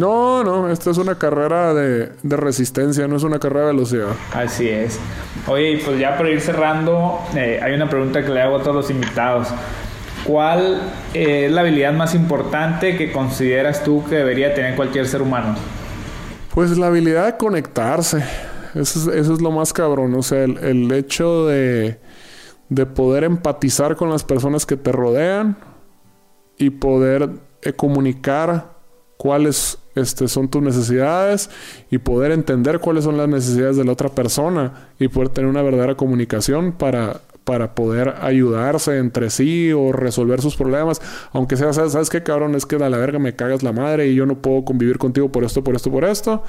No, no, esta es una carrera de, resistencia, no es una carrera de velocidad. Así es. Oye, pues ya para ir cerrando, eh, hay una pregunta que le hago a todos los invitados. ¿Cuál es la habilidad más importante que consideras tú que debería tener cualquier ser humano? Pues la habilidad de conectarse. Eso es, lo más cabrón. O sea, el, hecho de, de, poder empatizar con las personas que te rodean y poder eh, comunicar cuál es este, son tus necesidades y poder entender cuáles son las necesidades de la otra persona y poder tener una verdadera comunicación para para poder ayudarse entre sí o resolver sus problemas. Aunque sea, ¿sabes, qué cabrón? Es que a la verga me cagas la madre y yo no puedo convivir contigo por esto, por esto, por esto.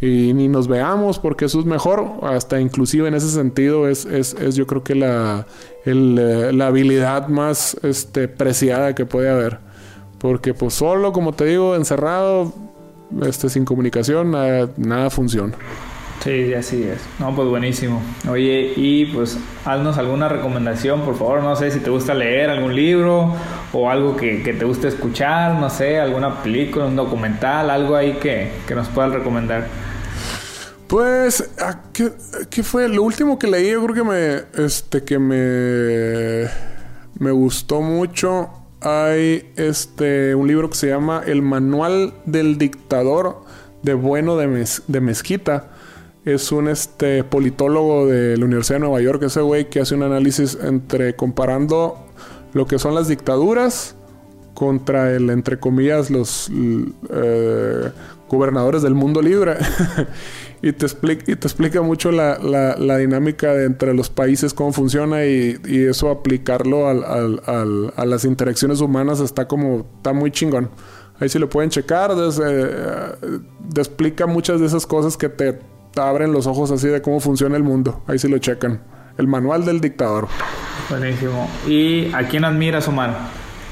Y ni nos veamos porque eso es mejor. Hasta inclusive en ese sentido es, es, es yo creo que la, eh, la habilidad más este, preciada que puede haber. Porque pues solo, como te digo, encerrado, este, sin comunicación, nada, nada funciona. Sí, así es. No, pues buenísimo. Oye, y pues haznos alguna recomendación, por favor. No sé si te gusta leer algún libro o algo que, te guste escuchar, no sé, alguna película, un documental, algo ahí que, nos puedas recomendar. Pues, ¿qué, ¿qué, fue? Lo último que leí, yo creo que me, este, que me, me gustó mucho. Hay este, un libro que se llama El Manual del Dictador de Bueno de, de Mezquita es un este, politólogo de la Universidad de Nueva York, ese güey que hace un análisis entre comparando lo que son las dictaduras contra el, entre comillas, los eh, gobernadores del mundo libre. y, te explica, y te explica mucho la, la, dinámica de entre los países, cómo funciona y, y eso aplicarlo al, al, a las interacciones humanas está como, está muy chingón. Ahí sí lo pueden checar, eh, te explica muchas de esas cosas que te abren los ojos así de cómo funciona el mundo. Ahí sí lo checan. El manual del dictador. Buenísimo. ¿Y a quién admiras, Omar?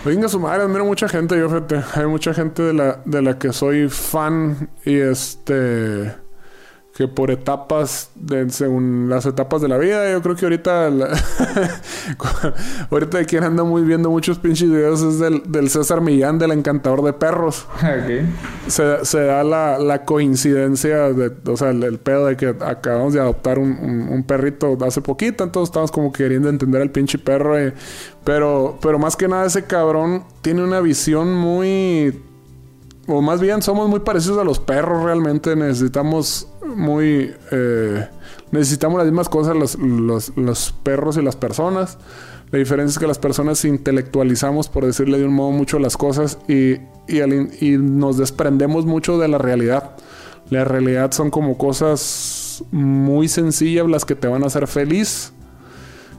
Venga, su madre, admiro mucha gente, yo fíjate. Hay mucha gente de la, de la que soy fan y este que por etapas, de, según las etapas de la vida, yo creo que ahorita, ahorita de quien anda muy viendo muchos pinches videos es del, del César Millán, del encantador de perros. Se, se, da la, la, coincidencia, de, o sea, el, pedo de que acabamos de adoptar un, un, perrito hace poquito, entonces estamos como queriendo entender al pinche perro, eh, pero, pero más que nada ese cabrón tiene una visión muy o más bien somos muy parecidos a los perros realmente. Necesitamos muy... Eh, necesitamos las mismas cosas los, los, perros y las personas. La diferencia es que las personas intelectualizamos, por decirle de un modo, mucho las cosas y, y, y nos desprendemos mucho de la realidad. La realidad son como cosas muy sencillas las que te van a hacer feliz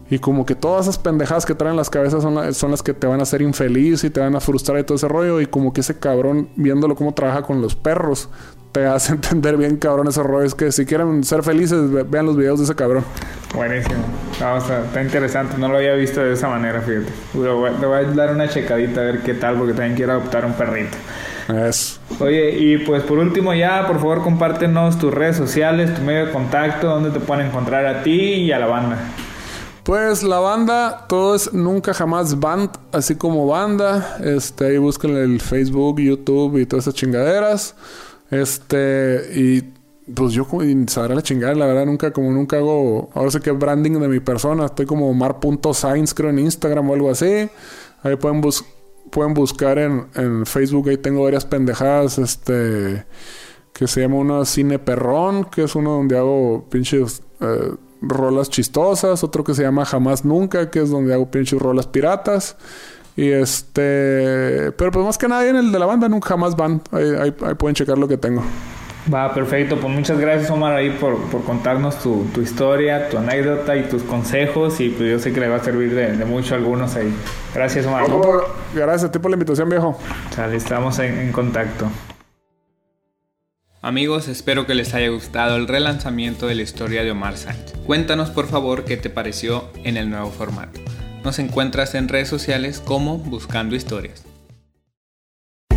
y como que todas esas pendejadas que traen las cabezas son, son las que te van a hacer infeliz y te van a frustrar y todo ese rollo. Y como que ese cabrón, viéndolo cómo trabaja con los perros, te hace entender bien, cabrón, esos rollos. Que si quieren ser felices, vean los videos de ese cabrón. Buenísimo. está, interesante. No lo había visto de esa manera, fíjate. Le voy, a dar una checadita a ver qué tal, porque también quiero adoptar un perrito. Eso. Oye, y pues por último ya, por favor, compártenos tus redes sociales, tu medio de contacto, donde te pueden encontrar a ti y a la banda. Pues la banda, todo es Nunca Jamás Band, así como banda. Este, ahí busquen el Facebook, YouTube y todas esas chingaderas. Este, y pues yo sabrá la chingada, la verdad, nunca, como nunca hago, ahora sé que branding de mi persona, estoy como mar.science creo en Instagram o algo así. Ahí pueden, pueden buscar en, en Facebook, ahí tengo varias pendejadas, este, que se llama una Cine Perrón, que es uno donde hago pinches... Eh, rolas chistosas, otro que se llama Jamás Nunca, que es donde hago pinches rolas piratas. Y este, pero pues más que nada en el de la banda, nunca jamás van. Ahí, pueden checar lo que tengo. Va, perfecto. Pues muchas gracias, Omar, ahí por, contarnos tu, historia, tu anécdota y tus consejos. Y pues yo sé que le va a servir de, mucho a algunos ahí. Gracias, Omar. gracias a ti por la invitación, viejo. estamos en, en contacto. Amigos, espero que les haya gustado el relanzamiento de la historia de Omar Sánchez. Cuéntanos por favor qué te pareció en el nuevo formato. Nos encuentras en redes sociales como Buscando Historias.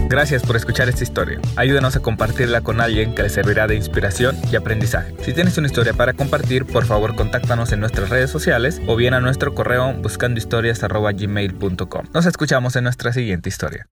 Gracias por escuchar esta historia. Ayúdanos a compartirla con alguien que le servirá de inspiración y aprendizaje. Si tienes una historia para compartir, por favor contáctanos en nuestras redes sociales o bien a nuestro correo buscandohistorias.gmail.com. Nos escuchamos en nuestra siguiente historia.